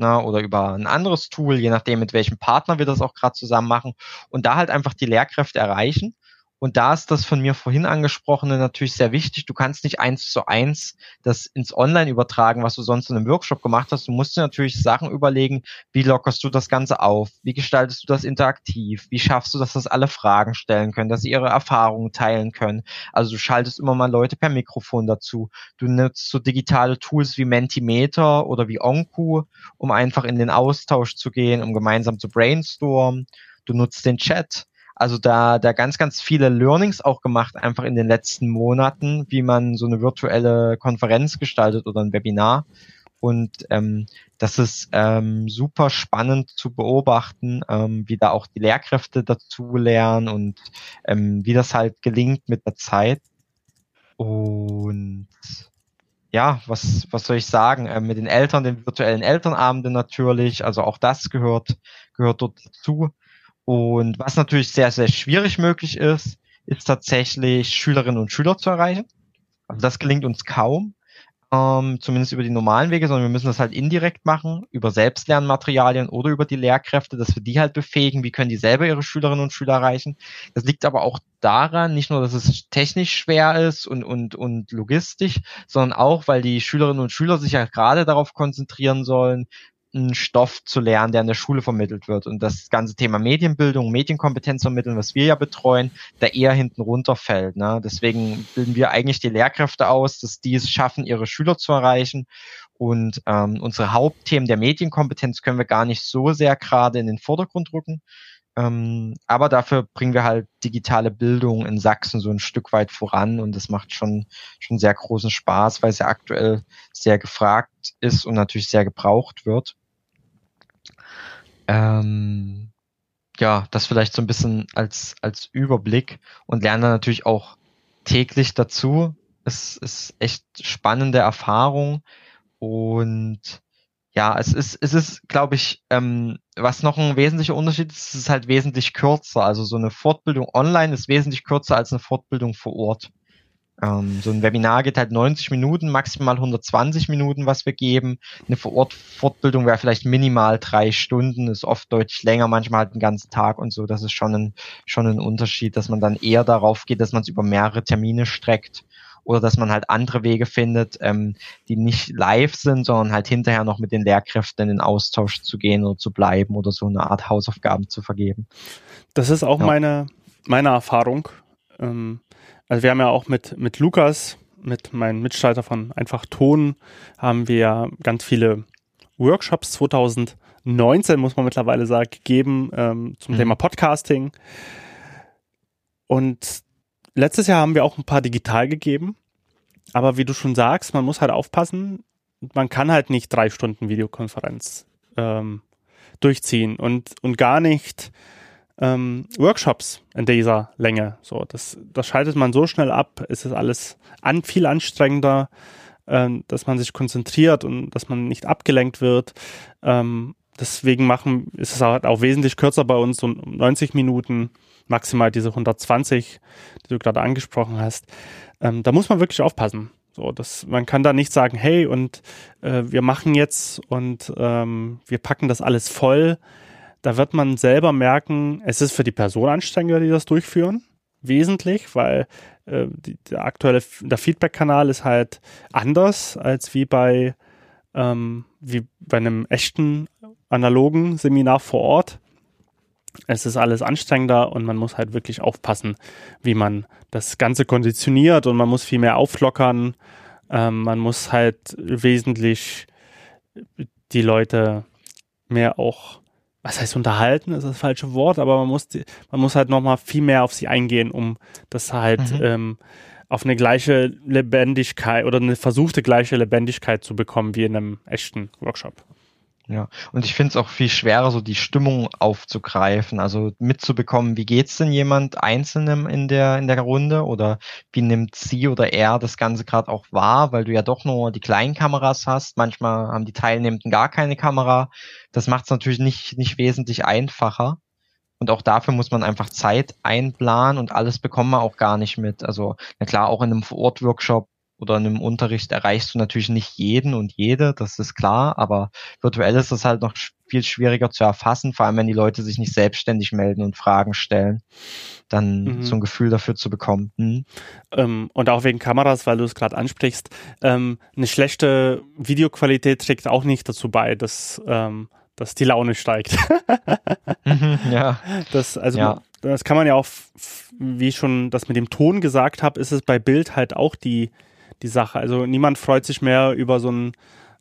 ne, oder über ein anderes Tool, je nachdem, mit welchem Partner wir das auch gerade zusammen machen und da halt einfach die Lehrkräfte erreichen und da ist das von mir vorhin angesprochene natürlich sehr wichtig. Du kannst nicht eins zu eins das ins Online übertragen, was du sonst in einem Workshop gemacht hast. Du musst dir natürlich Sachen überlegen, wie lockerst du das Ganze auf? Wie gestaltest du das interaktiv? Wie schaffst du, dass das alle Fragen stellen können, dass sie ihre Erfahrungen teilen können? Also du schaltest immer mal Leute per Mikrofon dazu. Du nutzt so digitale Tools wie Mentimeter oder wie Onku, um einfach in den Austausch zu gehen, um gemeinsam zu brainstormen. Du nutzt den Chat also da, da ganz, ganz viele Learnings auch gemacht, einfach in den letzten Monaten, wie man so eine virtuelle Konferenz gestaltet oder ein Webinar. Und ähm, das ist ähm, super spannend zu beobachten, ähm, wie da auch die Lehrkräfte dazu lernen und ähm, wie das halt gelingt mit der Zeit. Und ja, was, was soll ich sagen? Ähm, mit den Eltern, den virtuellen Elternabenden natürlich, also auch das gehört, gehört dort dazu. Und was natürlich sehr, sehr schwierig möglich ist, ist tatsächlich Schülerinnen und Schüler zu erreichen. Also das gelingt uns kaum, ähm, zumindest über die normalen Wege, sondern wir müssen das halt indirekt machen, über Selbstlernmaterialien oder über die Lehrkräfte, dass wir die halt befähigen, wie können die selber ihre Schülerinnen und Schüler erreichen. Das liegt aber auch daran, nicht nur, dass es technisch schwer ist und, und, und logistisch, sondern auch, weil die Schülerinnen und Schüler sich ja gerade darauf konzentrieren sollen, einen Stoff zu lernen, der in der Schule vermittelt wird. Und das ganze Thema Medienbildung, Medienkompetenz vermitteln, was wir ja betreuen, da eher hinten runterfällt. Ne? Deswegen bilden wir eigentlich die Lehrkräfte aus, dass die es schaffen, ihre Schüler zu erreichen. Und ähm, unsere Hauptthemen der Medienkompetenz können wir gar nicht so sehr gerade in den Vordergrund rücken. Ähm, aber dafür bringen wir halt digitale Bildung in Sachsen so ein Stück weit voran und das macht schon, schon sehr großen Spaß, weil es ja aktuell sehr gefragt ist und natürlich sehr gebraucht wird. Ähm, ja, das vielleicht so ein bisschen als, als Überblick und lerne natürlich auch täglich dazu. Es ist echt spannende Erfahrung und ja, es ist, es ist, glaube ich, ähm, was noch ein wesentlicher Unterschied ist, es ist halt wesentlich kürzer. Also so eine Fortbildung online ist wesentlich kürzer als eine Fortbildung vor Ort. Ähm, so ein Webinar geht halt 90 Minuten, maximal 120 Minuten, was wir geben. Eine Vor-Ort-Fortbildung wäre vielleicht minimal drei Stunden, ist oft deutlich länger, manchmal halt einen ganzen Tag und so. Das ist schon ein, schon ein Unterschied, dass man dann eher darauf geht, dass man es über mehrere Termine streckt oder dass man halt andere Wege findet, ähm, die nicht live sind, sondern halt hinterher noch mit den Lehrkräften in den Austausch zu gehen oder zu bleiben oder so eine Art Hausaufgaben zu vergeben. Das ist auch ja. meine, meine Erfahrung. Ähm, also wir haben ja auch mit, mit Lukas, mit meinem Mitstreiter von Einfach Ton, haben wir ganz viele Workshops 2019, muss man mittlerweile sagen, gegeben ähm, zum mhm. Thema Podcasting. Und letztes Jahr haben wir auch ein paar digital gegeben. Aber wie du schon sagst, man muss halt aufpassen, man kann halt nicht drei Stunden Videokonferenz ähm, durchziehen und, und gar nicht ähm, Workshops in dieser Länge. So, das, das schaltet man so schnell ab, es ist alles an, viel anstrengender, ähm, dass man sich konzentriert und dass man nicht abgelenkt wird. Ähm, deswegen machen, ist es halt auch wesentlich kürzer bei uns, so 90 Minuten, maximal diese 120, die du gerade angesprochen hast. Ähm, da muss man wirklich aufpassen. So, dass man kann da nicht sagen, hey, und äh, wir machen jetzt und ähm, wir packen das alles voll. Da wird man selber merken, es ist für die Person anstrengender, die das durchführen, wesentlich, weil äh, die, der aktuelle Feedback-Kanal ist halt anders als wie bei ähm, wie bei einem echten analogen Seminar vor Ort. Es ist alles anstrengender und man muss halt wirklich aufpassen, wie man das Ganze konditioniert und man muss viel mehr auflockern. Ähm, man muss halt wesentlich die Leute mehr auch, was heißt unterhalten, ist das falsche Wort, aber man muss, die, man muss halt nochmal viel mehr auf sie eingehen, um das halt mhm. ähm, auf eine gleiche Lebendigkeit oder eine versuchte gleiche Lebendigkeit zu bekommen wie in einem echten Workshop. Ja, und ich finde es auch viel schwerer, so die Stimmung aufzugreifen, also mitzubekommen, wie geht's denn jemand Einzelnem in der in der Runde oder wie nimmt sie oder er das Ganze gerade auch wahr, weil du ja doch nur die kleinen Kameras hast. Manchmal haben die Teilnehmenden gar keine Kamera. Das macht es natürlich nicht nicht wesentlich einfacher. Und auch dafür muss man einfach Zeit einplanen und alles bekommen wir auch gar nicht mit. Also, na klar, auch in einem Vor-Ort-Workshop oder in einem Unterricht erreichst du natürlich nicht jeden und jede, das ist klar, aber virtuell ist es halt noch viel schwieriger zu erfassen, vor allem wenn die Leute sich nicht selbstständig melden und Fragen stellen, dann mhm. so ein Gefühl dafür zu bekommen. Hm. Ähm, und auch wegen Kameras, weil du es gerade ansprichst, ähm, eine schlechte Videoqualität trägt auch nicht dazu bei, dass, ähm, dass die Laune steigt. mhm, ja. Das, also ja. das kann man ja auch, wie ich schon das mit dem Ton gesagt habe, ist es bei Bild halt auch die die Sache. Also niemand freut sich mehr über so ein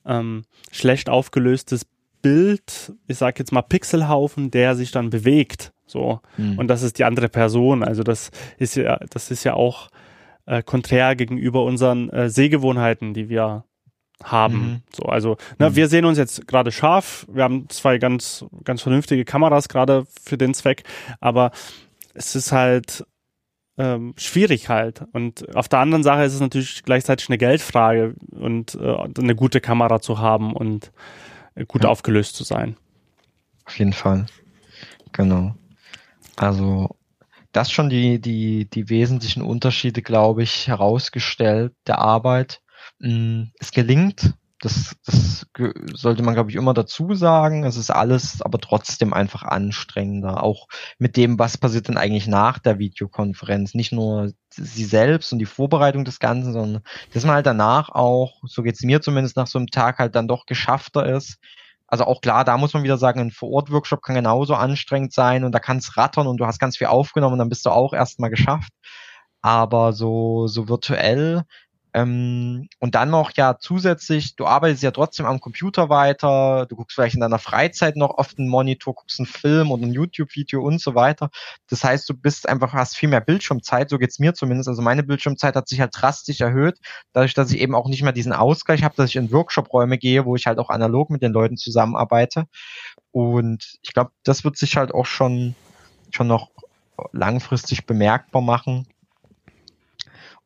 ähm, schlecht aufgelöstes Bild, ich sag jetzt mal Pixelhaufen, der sich dann bewegt. So. Mhm. Und das ist die andere Person. Also das ist ja, das ist ja auch äh, konträr gegenüber unseren äh, Sehgewohnheiten, die wir haben. Mhm. So, also, ne, mhm. wir sehen uns jetzt gerade scharf. Wir haben zwei ganz, ganz vernünftige Kameras gerade für den Zweck, aber es ist halt ähm, schwierig halt. Und auf der anderen Sache ist es natürlich gleichzeitig eine Geldfrage und äh, eine gute Kamera zu haben und äh, gut ja. aufgelöst zu sein. Auf jeden Fall. Genau. Also das schon die, die, die wesentlichen Unterschiede, glaube ich, herausgestellt der Arbeit. Mm, es gelingt das, das sollte man, glaube ich, immer dazu sagen. Es ist alles aber trotzdem einfach anstrengender. Auch mit dem, was passiert denn eigentlich nach der Videokonferenz. Nicht nur sie selbst und die Vorbereitung des Ganzen, sondern dass man halt danach auch, so geht's mir zumindest nach so einem Tag halt dann doch geschaffter ist. Also auch klar, da muss man wieder sagen, ein Vor-Ort-Workshop kann genauso anstrengend sein und da kann es rattern und du hast ganz viel aufgenommen und dann bist du auch erstmal geschafft. Aber so, so virtuell ähm, und dann noch ja zusätzlich, du arbeitest ja trotzdem am Computer weiter, du guckst vielleicht in deiner Freizeit noch oft einen Monitor, guckst einen Film oder ein YouTube-Video und so weiter. Das heißt, du bist einfach, hast viel mehr Bildschirmzeit, so geht's mir zumindest. Also meine Bildschirmzeit hat sich halt drastisch erhöht, dadurch, dass ich eben auch nicht mehr diesen Ausgleich habe, dass ich in Workshop-Räume gehe, wo ich halt auch analog mit den Leuten zusammenarbeite. Und ich glaube, das wird sich halt auch schon, schon noch langfristig bemerkbar machen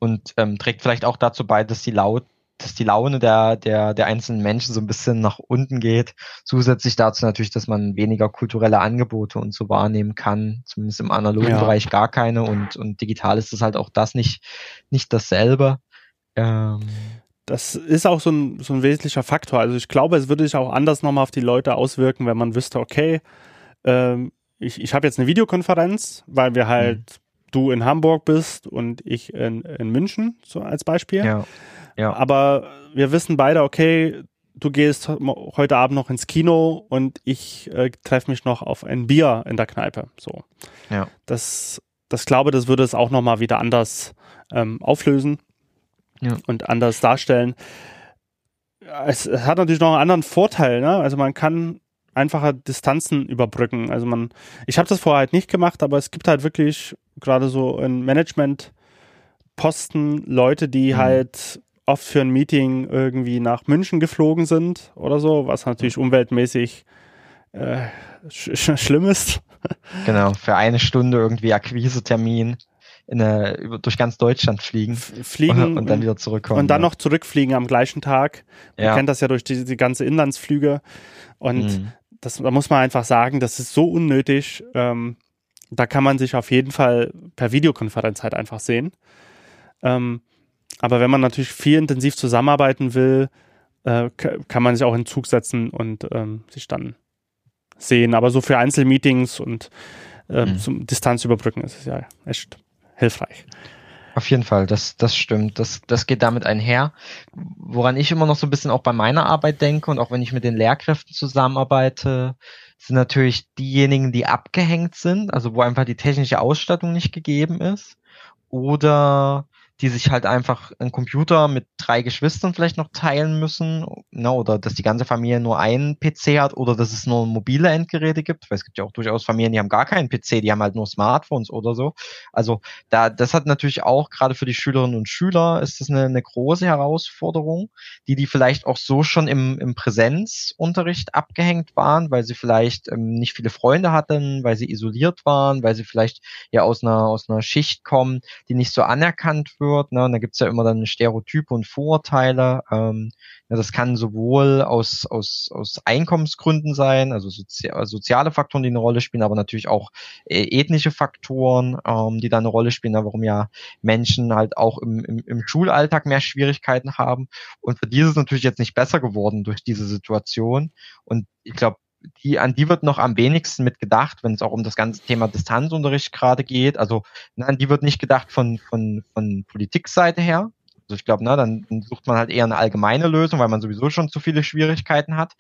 und ähm, trägt vielleicht auch dazu bei, dass die laut dass die Laune der, der, der einzelnen Menschen so ein bisschen nach unten geht. Zusätzlich dazu natürlich, dass man weniger kulturelle Angebote und so wahrnehmen kann. Zumindest im analogen ja. Bereich gar keine und, und digital ist es halt auch das nicht, nicht dasselbe. Ähm, das ist auch so ein, so ein wesentlicher Faktor. Also ich glaube, es würde sich auch anders nochmal auf die Leute auswirken, wenn man wüsste, okay, ähm, ich, ich habe jetzt eine Videokonferenz, weil wir halt mhm du in Hamburg bist und ich in, in München, so als Beispiel. Ja. Ja. Aber wir wissen beide, okay, du gehst heute Abend noch ins Kino und ich äh, treffe mich noch auf ein Bier in der Kneipe. So. Ja. Das, das glaube, das würde es auch nochmal wieder anders ähm, auflösen Ja. und anders darstellen. Es, es hat natürlich noch einen anderen Vorteil, ne? Also man kann einfacher Distanzen überbrücken. Also man, ich habe das vorher halt nicht gemacht, aber es gibt halt wirklich gerade so in Management-Posten Leute, die Mhm. halt oft für ein Meeting irgendwie nach München geflogen sind oder so, was natürlich umweltmäßig äh, sch sch schlimm ist. Genau, für eine Stunde irgendwie Akquisetermin in eine, durch ganz Deutschland fliegen Fliegen und dann wieder zurückkommen. und dann ja. noch zurückfliegen am gleichen Tag. Man ja. kennt das ja durch die, die ganze Inlandsflüge. Und Mhm. Das, da muss man einfach sagen, das ist so unnötig. Ähm, da kann man sich auf jeden Fall per Videokonferenz halt einfach sehen. Ähm, aber wenn man natürlich viel intensiv zusammenarbeiten will, äh, ka- kann man sich auch in Zug setzen und ähm, sich dann sehen. Aber so für Einzelmeetings und äh, Mhm. zum Distanz überbrücken ist es ja echt hilfreich. Auf jeden Fall, das, das stimmt. Das, das geht damit einher. Woran ich immer noch so ein bisschen auch bei meiner Arbeit denke und auch wenn ich mit den Lehrkräften zusammenarbeite, sind natürlich diejenigen, die abgehängt sind, also wo einfach die technische Ausstattung nicht gegeben ist oder die sich halt einfach einen Computer mit drei Geschwistern vielleicht noch teilen müssen, ne, oder dass die ganze Familie nur einen PC hat oder dass es nur mobile Endgeräte gibt, weil es gibt ja auch durchaus Familien, die haben gar keinen PC, die haben halt nur Smartphones oder so. Also da, das hat natürlich auch gerade für die Schülerinnen und Schüler ist das eine, eine große Herausforderung, die die vielleicht auch so schon im, im Präsenzunterricht abgehängt waren, weil sie vielleicht ähm, nicht viele Freunde hatten, weil sie isoliert waren, weil sie vielleicht ja aus einer aus einer Schicht kommen, die nicht so anerkannt wird. Ne? Und da gibt's ja immer dann Stereotype und Vorurteile. Ähm, ja, das kann sowohl aus, aus, aus Einkommensgründen sein, also sozi soziale Faktoren, die eine Rolle spielen, aber natürlich auch äh, ethnische Faktoren, ähm, die da eine Rolle spielen, ne? warum ja Menschen halt auch im, im, im Schulalltag mehr Schwierigkeiten haben. Und für die ist es natürlich jetzt nicht besser geworden durch diese Situation. Und ich glaube, die, an die wird noch am wenigsten mit gedacht, wenn es auch um das ganze Thema Distanzunterricht gerade geht. Also an die wird nicht gedacht von, von, von Politikseite her. Also ich glaube, ne, dann, dann sucht man halt eher eine allgemeine Lösung, weil man sowieso schon zu viele Schwierigkeiten hat.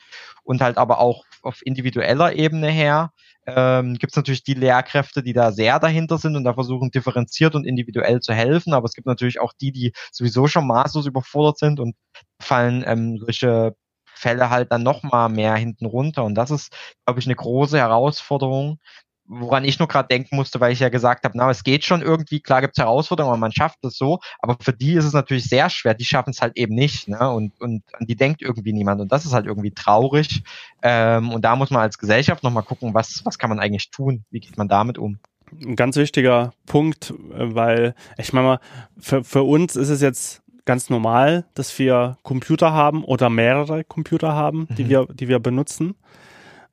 Und halt aber auch auf individueller Ebene her ähm, gibt es natürlich die Lehrkräfte, die da sehr dahinter sind und da versuchen differenziert und individuell zu helfen. Aber es gibt natürlich auch die, die sowieso schon maßlos überfordert sind und fallen ähm, solche Fälle halt dann noch mal mehr hinten runter. Und das ist, glaube ich, eine große Herausforderung, woran ich nur gerade denken musste, weil ich ja gesagt habe, na, es geht schon irgendwie, klar gibt es Herausforderungen, aber man schafft es so, aber für die ist es natürlich sehr schwer, die schaffen es halt eben nicht, ne? Und, und an die denkt irgendwie niemand. Und das ist halt irgendwie traurig. Ähm, und da muss man als Gesellschaft nochmal gucken, was, was kann man eigentlich tun? Wie geht man damit um? Ein ganz wichtiger Punkt, äh, weil ich meine mal, für, für uns ist es jetzt ganz normal, dass wir Computer haben oder mehrere Computer haben, die Mhm. wir, die wir benutzen.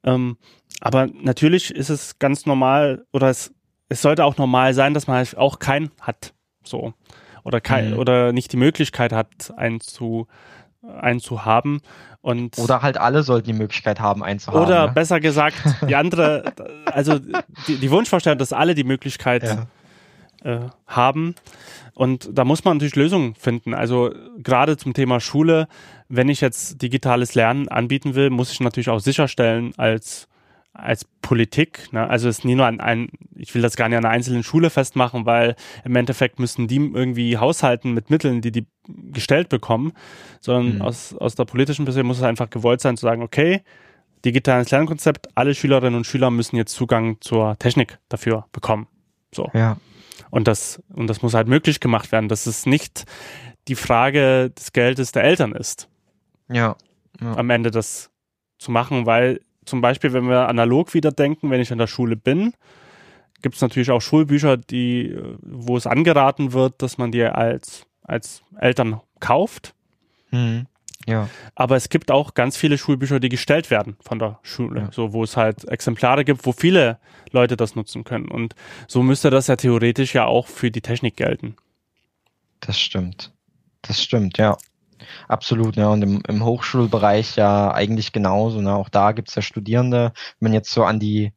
Ähm, aber natürlich ist es ganz normal oder es, es sollte auch normal sein, dass man halt auch keinen hat. So. Oder kein, Mhm. oder nicht die Möglichkeit hat, einen zu, einen zu haben. Und Oder halt alle sollten die Möglichkeit haben, einzuhaben. oder ne? besser gesagt, die andere, also die, die Wunschvorstellung, dass alle die Möglichkeit ja. äh, haben. Und da muss man natürlich Lösungen finden. Also gerade zum Thema Schule, wenn ich jetzt digitales Lernen anbieten will, muss ich natürlich auch sicherstellen als als Politik, ne? also es ist nie nur an ein, ich will das gar nicht an einer einzelnen Schule festmachen, weil im Endeffekt müssen die irgendwie haushalten mit Mitteln, die die gestellt bekommen, sondern Mhm. aus, aus der politischen Perspektive muss es einfach gewollt sein zu sagen, okay, digitales Lernkonzept, alle Schülerinnen und Schüler müssen jetzt Zugang zur Technik dafür bekommen. So. ja. Und das, und das muss halt möglich gemacht werden, dass es nicht die Frage des Geldes der Eltern ist, Ja. ja. am Ende das zu machen, weil zum Beispiel, wenn wir analog wieder denken, wenn ich in der Schule bin, gibt es natürlich auch Schulbücher, die, wo es angeraten wird, dass man die als, als Eltern kauft. Mhm. Ja. Aber es gibt auch ganz viele Schulbücher, die gestellt werden von der Schule, Ja. so wo es halt Exemplare gibt, wo viele Leute das nutzen können. Und so müsste das ja theoretisch ja auch für die Technik gelten. Das stimmt. Das stimmt, ja. Absolut, ja. Und im, im Hochschulbereich ja eigentlich genauso. Ne? Auch da gibt's ja Studierende, wenn man jetzt so an die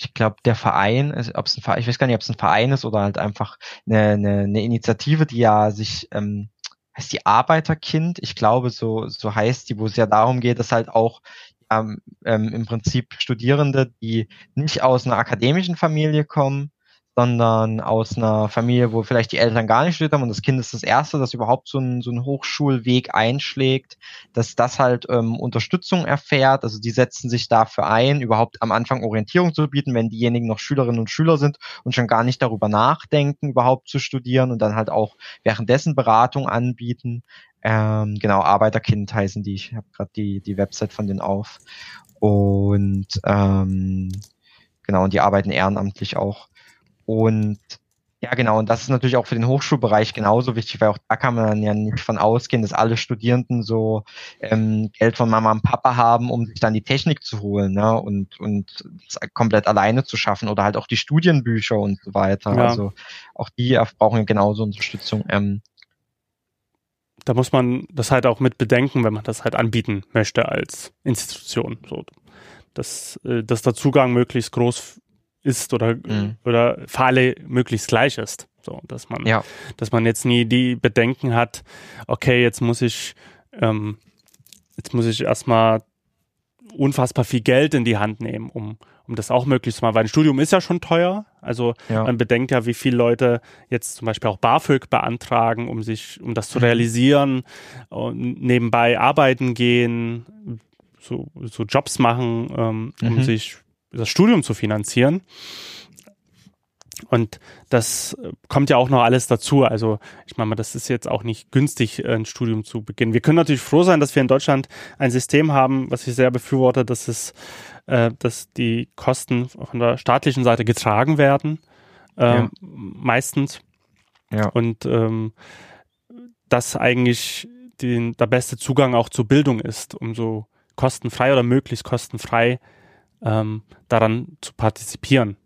ich glaube, der Verein, ob es ein Verein, ich weiß gar nicht, ob es ein Verein ist oder halt einfach eine, eine, eine Initiative, die ja sich ähm, heißt die Arbeiterkind, ich glaube, so, so heißt die, wo es ja darum geht, dass halt auch ähm, ähm, im Prinzip Studierende, die nicht aus einer akademischen Familie kommen, sondern aus einer Familie, wo vielleicht die Eltern gar nicht studiert haben und das Kind ist das Erste, das überhaupt so einen, so einen Hochschulweg einschlägt, dass das halt ähm, Unterstützung erfährt. Also die setzen sich dafür ein, überhaupt am Anfang Orientierung zu bieten, wenn diejenigen noch Schülerinnen und Schüler sind und schon gar nicht darüber nachdenken, überhaupt zu studieren und dann halt auch währenddessen Beratung anbieten. Ähm, genau, Arbeiterkind heißen die. Ich habe gerade die, die Website von denen auf. Und ähm, genau, und die arbeiten ehrenamtlich auch. Und ja, genau. Und das ist natürlich auch für den Hochschulbereich genauso wichtig, weil auch da kann man ja nicht von ausgehen, dass alle Studierenden so ähm, Geld von Mama und Papa haben, um sich dann die Technik zu holen ne? und, und das komplett alleine zu schaffen oder halt auch die Studienbücher und so weiter. Ja. Also auch die brauchen genauso Unterstützung. Ähm, da muss man das halt auch mit bedenken, wenn man das halt anbieten möchte als Institution. So, dass, äh, dass der Zugang möglichst groß ist oder, mhm. oder für alle möglichst gleich ist. So, dass man, ja. dass man jetzt nie die Bedenken hat, okay, jetzt muss ich, ähm, jetzt muss ich erstmal unfassbar viel Geld in die Hand nehmen, um, um das auch möglich zu machen, weil ein Studium ist ja schon teuer. Also ja. man bedenkt ja, wie viele Leute jetzt zum Beispiel auch BAföG beantragen, um sich, um das zu mhm. realisieren, und nebenbei arbeiten gehen, so, so Jobs machen, ähm, um mhm. sich das Studium zu finanzieren. Und das kommt ja auch noch alles dazu. Also ich meine, das ist jetzt auch nicht günstig, ein Studium zu beginnen. Wir können natürlich froh sein, dass wir in Deutschland ein System haben, was ich sehr befürworte, dass es, äh, dass die Kosten von der staatlichen Seite getragen werden, äh, ja. meistens. Ja. Und ähm, das eigentlich den, der beste Zugang auch zur Bildung ist, um so kostenfrei oder möglichst kostenfrei ähm, daran zu partizipieren.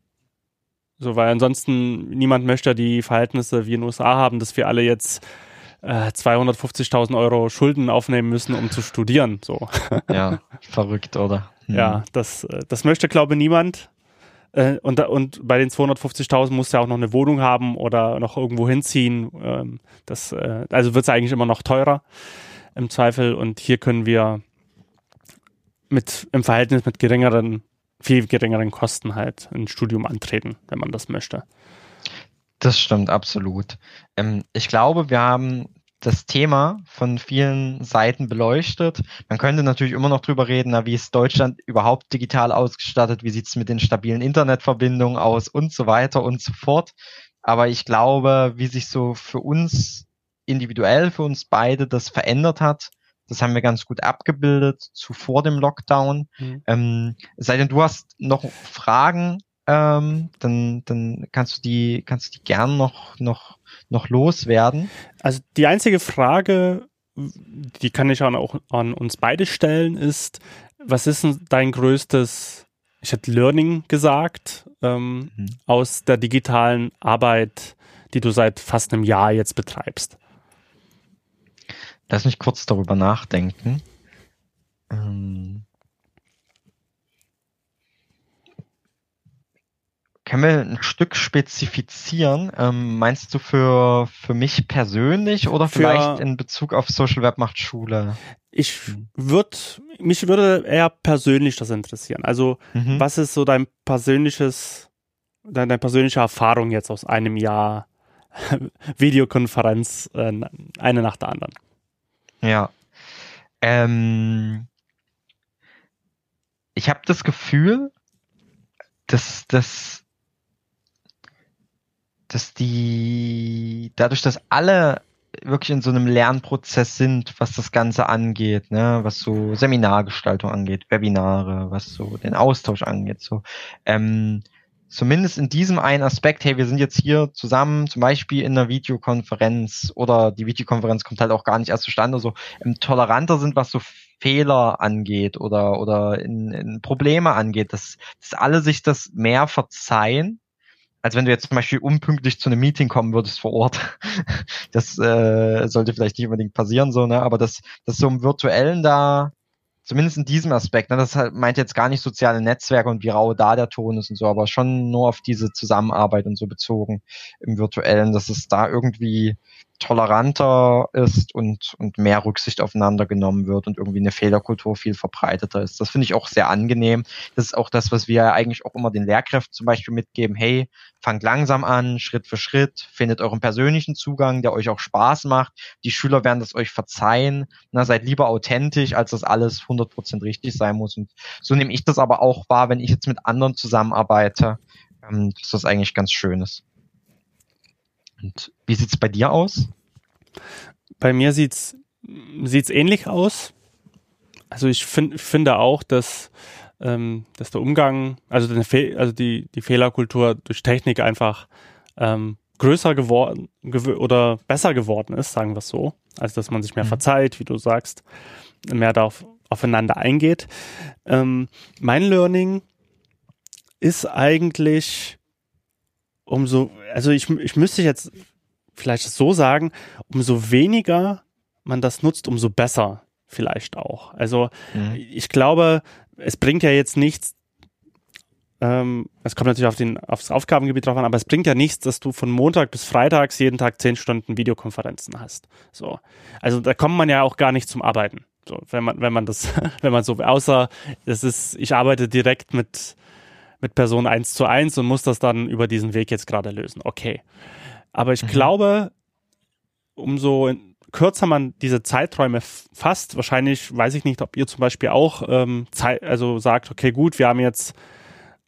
So, weil ansonsten niemand möchte die Verhältnisse wie in den USA haben, dass wir alle jetzt äh, 250.000 Euro Schulden aufnehmen müssen, um zu studieren. So. Ja, verrückt, oder? Hm. Ja, das, äh, das möchte, glaube ich, niemand. Äh, und, und bei den 250.000 muss ja auch noch eine Wohnung haben oder noch irgendwo hinziehen. Ähm, das, äh, also wird es eigentlich immer noch teurer im Zweifel. Und hier können wir mit im Verhältnis mit geringeren, viel geringeren Kosten halt ein Studium antreten, wenn man das möchte. Das stimmt absolut. Ähm, ich glaube, wir haben das Thema von vielen Seiten beleuchtet. Man könnte natürlich immer noch drüber reden, na, wie ist Deutschland überhaupt digital ausgestattet, wie sieht es mit den stabilen Internetverbindungen aus und so weiter und so fort. Aber ich glaube, wie sich so für uns individuell, für uns beide das verändert hat, das haben wir ganz gut abgebildet zu vor dem Lockdown. Mhm. Ähm, sei denn, du hast noch Fragen, ähm, dann, dann kannst du die, kannst du die gern noch, noch, noch loswerden. Also die einzige Frage, die kann ich auch an uns beide stellen, ist, was ist denn dein größtes, ich hätte Learning gesagt, ähm, mhm. aus der digitalen Arbeit, die du seit fast einem Jahr jetzt betreibst? Lass mich kurz darüber nachdenken. Ähm, können wir ein Stück spezifizieren? Ähm, meinst du für, für mich persönlich oder für, vielleicht in Bezug auf Social Web macht Schule? Ich würde, mich würde eher persönlich das interessieren. Also, mhm. was ist so dein persönliches, deine persönliche Erfahrung jetzt aus einem Jahr Videokonferenz, äh, eine nach der anderen? Ja. Ähm, ich habe das Gefühl, dass, dass, dass die, dadurch, dass alle wirklich in so einem Lernprozess sind, was das Ganze angeht, ne, was so Seminargestaltung angeht, Webinare, was so den Austausch angeht, so, ähm, zumindest in diesem einen Aspekt, hey, wir sind jetzt hier zusammen, zum Beispiel in einer Videokonferenz oder die Videokonferenz kommt halt auch gar nicht erst zustande, so ähm, toleranter sind, was so Fehler angeht oder, oder in, in Probleme angeht, dass, dass alle sich das mehr verzeihen, als wenn du jetzt zum Beispiel unpünktlich zu einem Meeting kommen würdest vor Ort. Das äh, sollte vielleicht nicht unbedingt passieren, so, ne? Aber dass, dass so im Virtuellen da zumindest in diesem Aspekt, ne, das meint jetzt gar nicht soziale Netzwerke und wie rau da der Ton ist und so, aber schon nur auf diese Zusammenarbeit und so bezogen im virtuellen, dass es da irgendwie toleranter ist und, und mehr Rücksicht aufeinander genommen wird und irgendwie eine Fehlerkultur viel verbreiteter ist. Das finde ich auch sehr angenehm. Das ist auch das, was wir eigentlich auch immer den Lehrkräften zum Beispiel mitgeben. Hey, fangt langsam an, Schritt für Schritt, findet euren persönlichen Zugang, der euch auch Spaß macht. Die Schüler werden das euch verzeihen. Na, seid lieber authentisch, als dass alles 100% richtig sein muss. Und so nehme ich das aber auch wahr, wenn ich jetzt mit anderen zusammenarbeite, ähm, dass das eigentlich ganz schön ist. Und wie sieht's bei dir aus? Bei mir sieht's sieht's ähnlich aus. Also ich find, finde auch, dass, ähm, dass der Umgang, also, also die, die Fehlerkultur durch Technik einfach ähm, größer geworden gew oder besser geworden ist, sagen wir es so. Also dass man sich mehr mhm. verzeiht, wie du sagst, mehr darauf aufeinander eingeht. Ähm, mein Learning ist eigentlich umso, also ich, ich müsste jetzt vielleicht so sagen, umso weniger man das nutzt, umso besser vielleicht auch. Also mhm. ich glaube, es bringt ja jetzt nichts, ähm, es kommt natürlich auf den, aufs Aufgabengebiet drauf an, aber es bringt ja nichts, dass du von Montag bis Freitags jeden Tag zehn Stunden Videokonferenzen hast. So. Also da kommt man ja auch gar nicht zum Arbeiten. So, wenn man, wenn man das, wenn man so, außer es ist, ich arbeite direkt mit mit Person eins zu eins und muss das dann über diesen Weg jetzt gerade lösen. Okay. Aber ich mhm. glaube, umso kürzer man diese Zeiträume fasst, wahrscheinlich weiß ich nicht, ob ihr zum Beispiel auch ähm, Zeit, also sagt, okay, gut, wir haben jetzt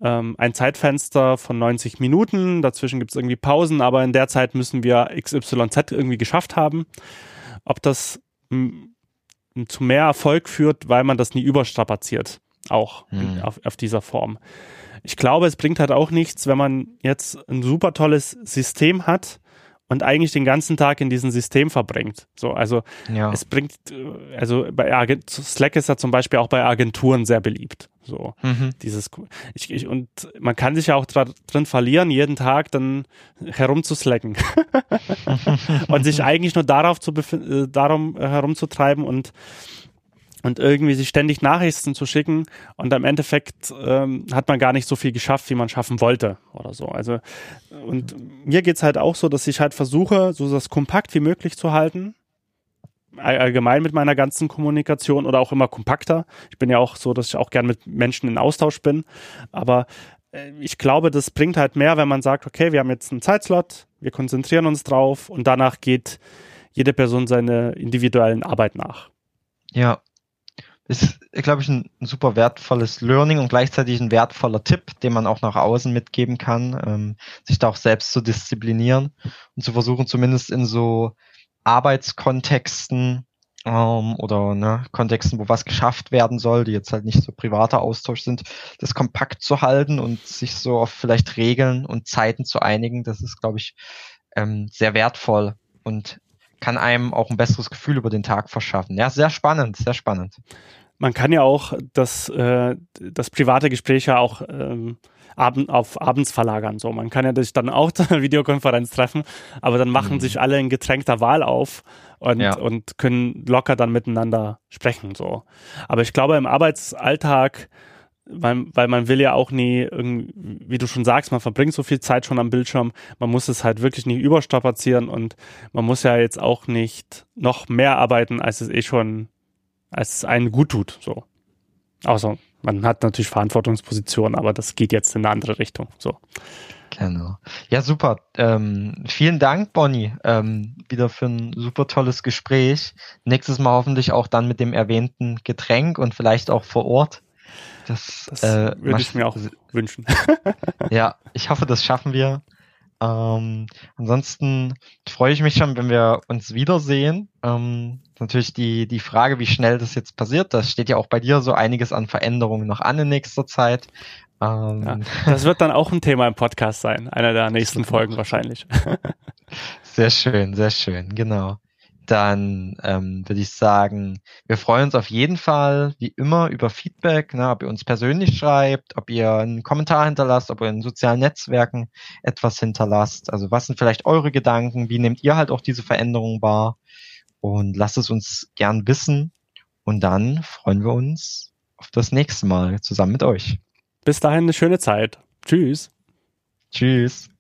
ähm, ein Zeitfenster von 90 Minuten, dazwischen gibt es irgendwie Pausen, aber in der Zeit müssen wir XYZ irgendwie geschafft haben. Ob das zu mehr Erfolg führt, weil man das nie überstrapaziert, auch mhm. in, auf, auf dieser Form ich glaube, es bringt halt auch nichts, wenn man jetzt ein super tolles System hat und eigentlich den ganzen Tag in diesem System verbringt. So, also ja. es bringt, äh, also bei Agent Slack ist ja zum Beispiel auch bei Agenturen sehr beliebt. So mhm. dieses ich, ich, und man kann sich ja auch drin verlieren, jeden Tag dann herumzuslacken und sich eigentlich nur darauf zu äh, darum herumzutreiben und und irgendwie sich ständig Nachrichten zu schicken und im Endeffekt ähm, hat man gar nicht so viel geschafft, wie man schaffen wollte oder so. Also und mir geht's halt auch so, dass ich halt versuche, so das kompakt wie möglich zu halten. Allgemein mit meiner ganzen Kommunikation oder auch immer kompakter. Ich bin ja auch so, dass ich auch gern mit Menschen in Austausch bin. Aber äh, ich glaube, das bringt halt mehr, wenn man sagt, okay, wir haben jetzt einen Zeitslot, wir konzentrieren uns drauf und danach geht jede Person seine individuellen Arbeit nach. Ja, ist, glaube ich, ein, ein, super wertvolles Learning und gleichzeitig ein wertvoller Tipp, den man auch nach außen mitgeben kann, ähm, sich da auch selbst zu disziplinieren und zu versuchen, zumindest in so Arbeitskontexten ähm, oder ne, Kontexten, wo was geschafft werden soll, die jetzt halt nicht so privater Austausch sind, das kompakt zu halten und sich so auf vielleicht Regeln und Zeiten zu einigen. Das ist, glaube ich, ähm, sehr wertvoll und kann einem auch ein besseres Gefühl über den Tag verschaffen. Ja, sehr spannend, sehr spannend. Man kann ja auch das, äh, das private Gespräch ja auch ähm, abend, auf abends verlagern. So, man kann ja sich dann auch zur Videokonferenz treffen, aber dann machen mhm. sich alle in getränkter Wahl auf und, ja. und können locker dann miteinander sprechen. So. Aber ich glaube, im Arbeitsalltag weil, weil man will ja auch nie, wie du schon sagst, man verbringt so viel Zeit schon am Bildschirm, man muss es halt wirklich nicht überstrapazieren und man muss ja jetzt auch nicht noch mehr arbeiten, als es eh schon, als es einen gut tut, so. Außer man hat natürlich Verantwortungspositionen, aber das geht jetzt in eine andere Richtung, so. Genau. Ja, super. Ähm, vielen Dank, Bonnie, ähm, wieder für ein super tolles Gespräch. Nächstes Mal hoffentlich auch dann mit dem erwähnten Getränk und vielleicht auch vor Ort. Das, das äh, würde ich mir auch wünschen. ja, ich hoffe, das schaffen wir. Ähm, ansonsten freue ich mich schon, wenn wir uns wiedersehen. Ähm, natürlich die, die Frage, wie schnell das jetzt passiert. Das steht ja auch bei dir so einiges an Veränderungen noch an in nächster Zeit. Ähm, ja, das wird dann auch ein Thema im Podcast sein, einer der nächsten Folgen wahrscheinlich. sehr schön, sehr schön, genau dann ähm, würde ich sagen, wir freuen uns auf jeden Fall, wie immer, über Feedback, ne, ob ihr uns persönlich schreibt, ob ihr einen Kommentar hinterlasst, ob ihr in sozialen Netzwerken etwas hinterlasst. Also was sind vielleicht eure Gedanken? Wie nehmt ihr halt auch diese Veränderungen wahr? Und lasst es uns gern wissen. Und dann freuen wir uns auf das nächste Mal zusammen mit euch. Bis dahin eine schöne Zeit. Tschüss. Tschüss.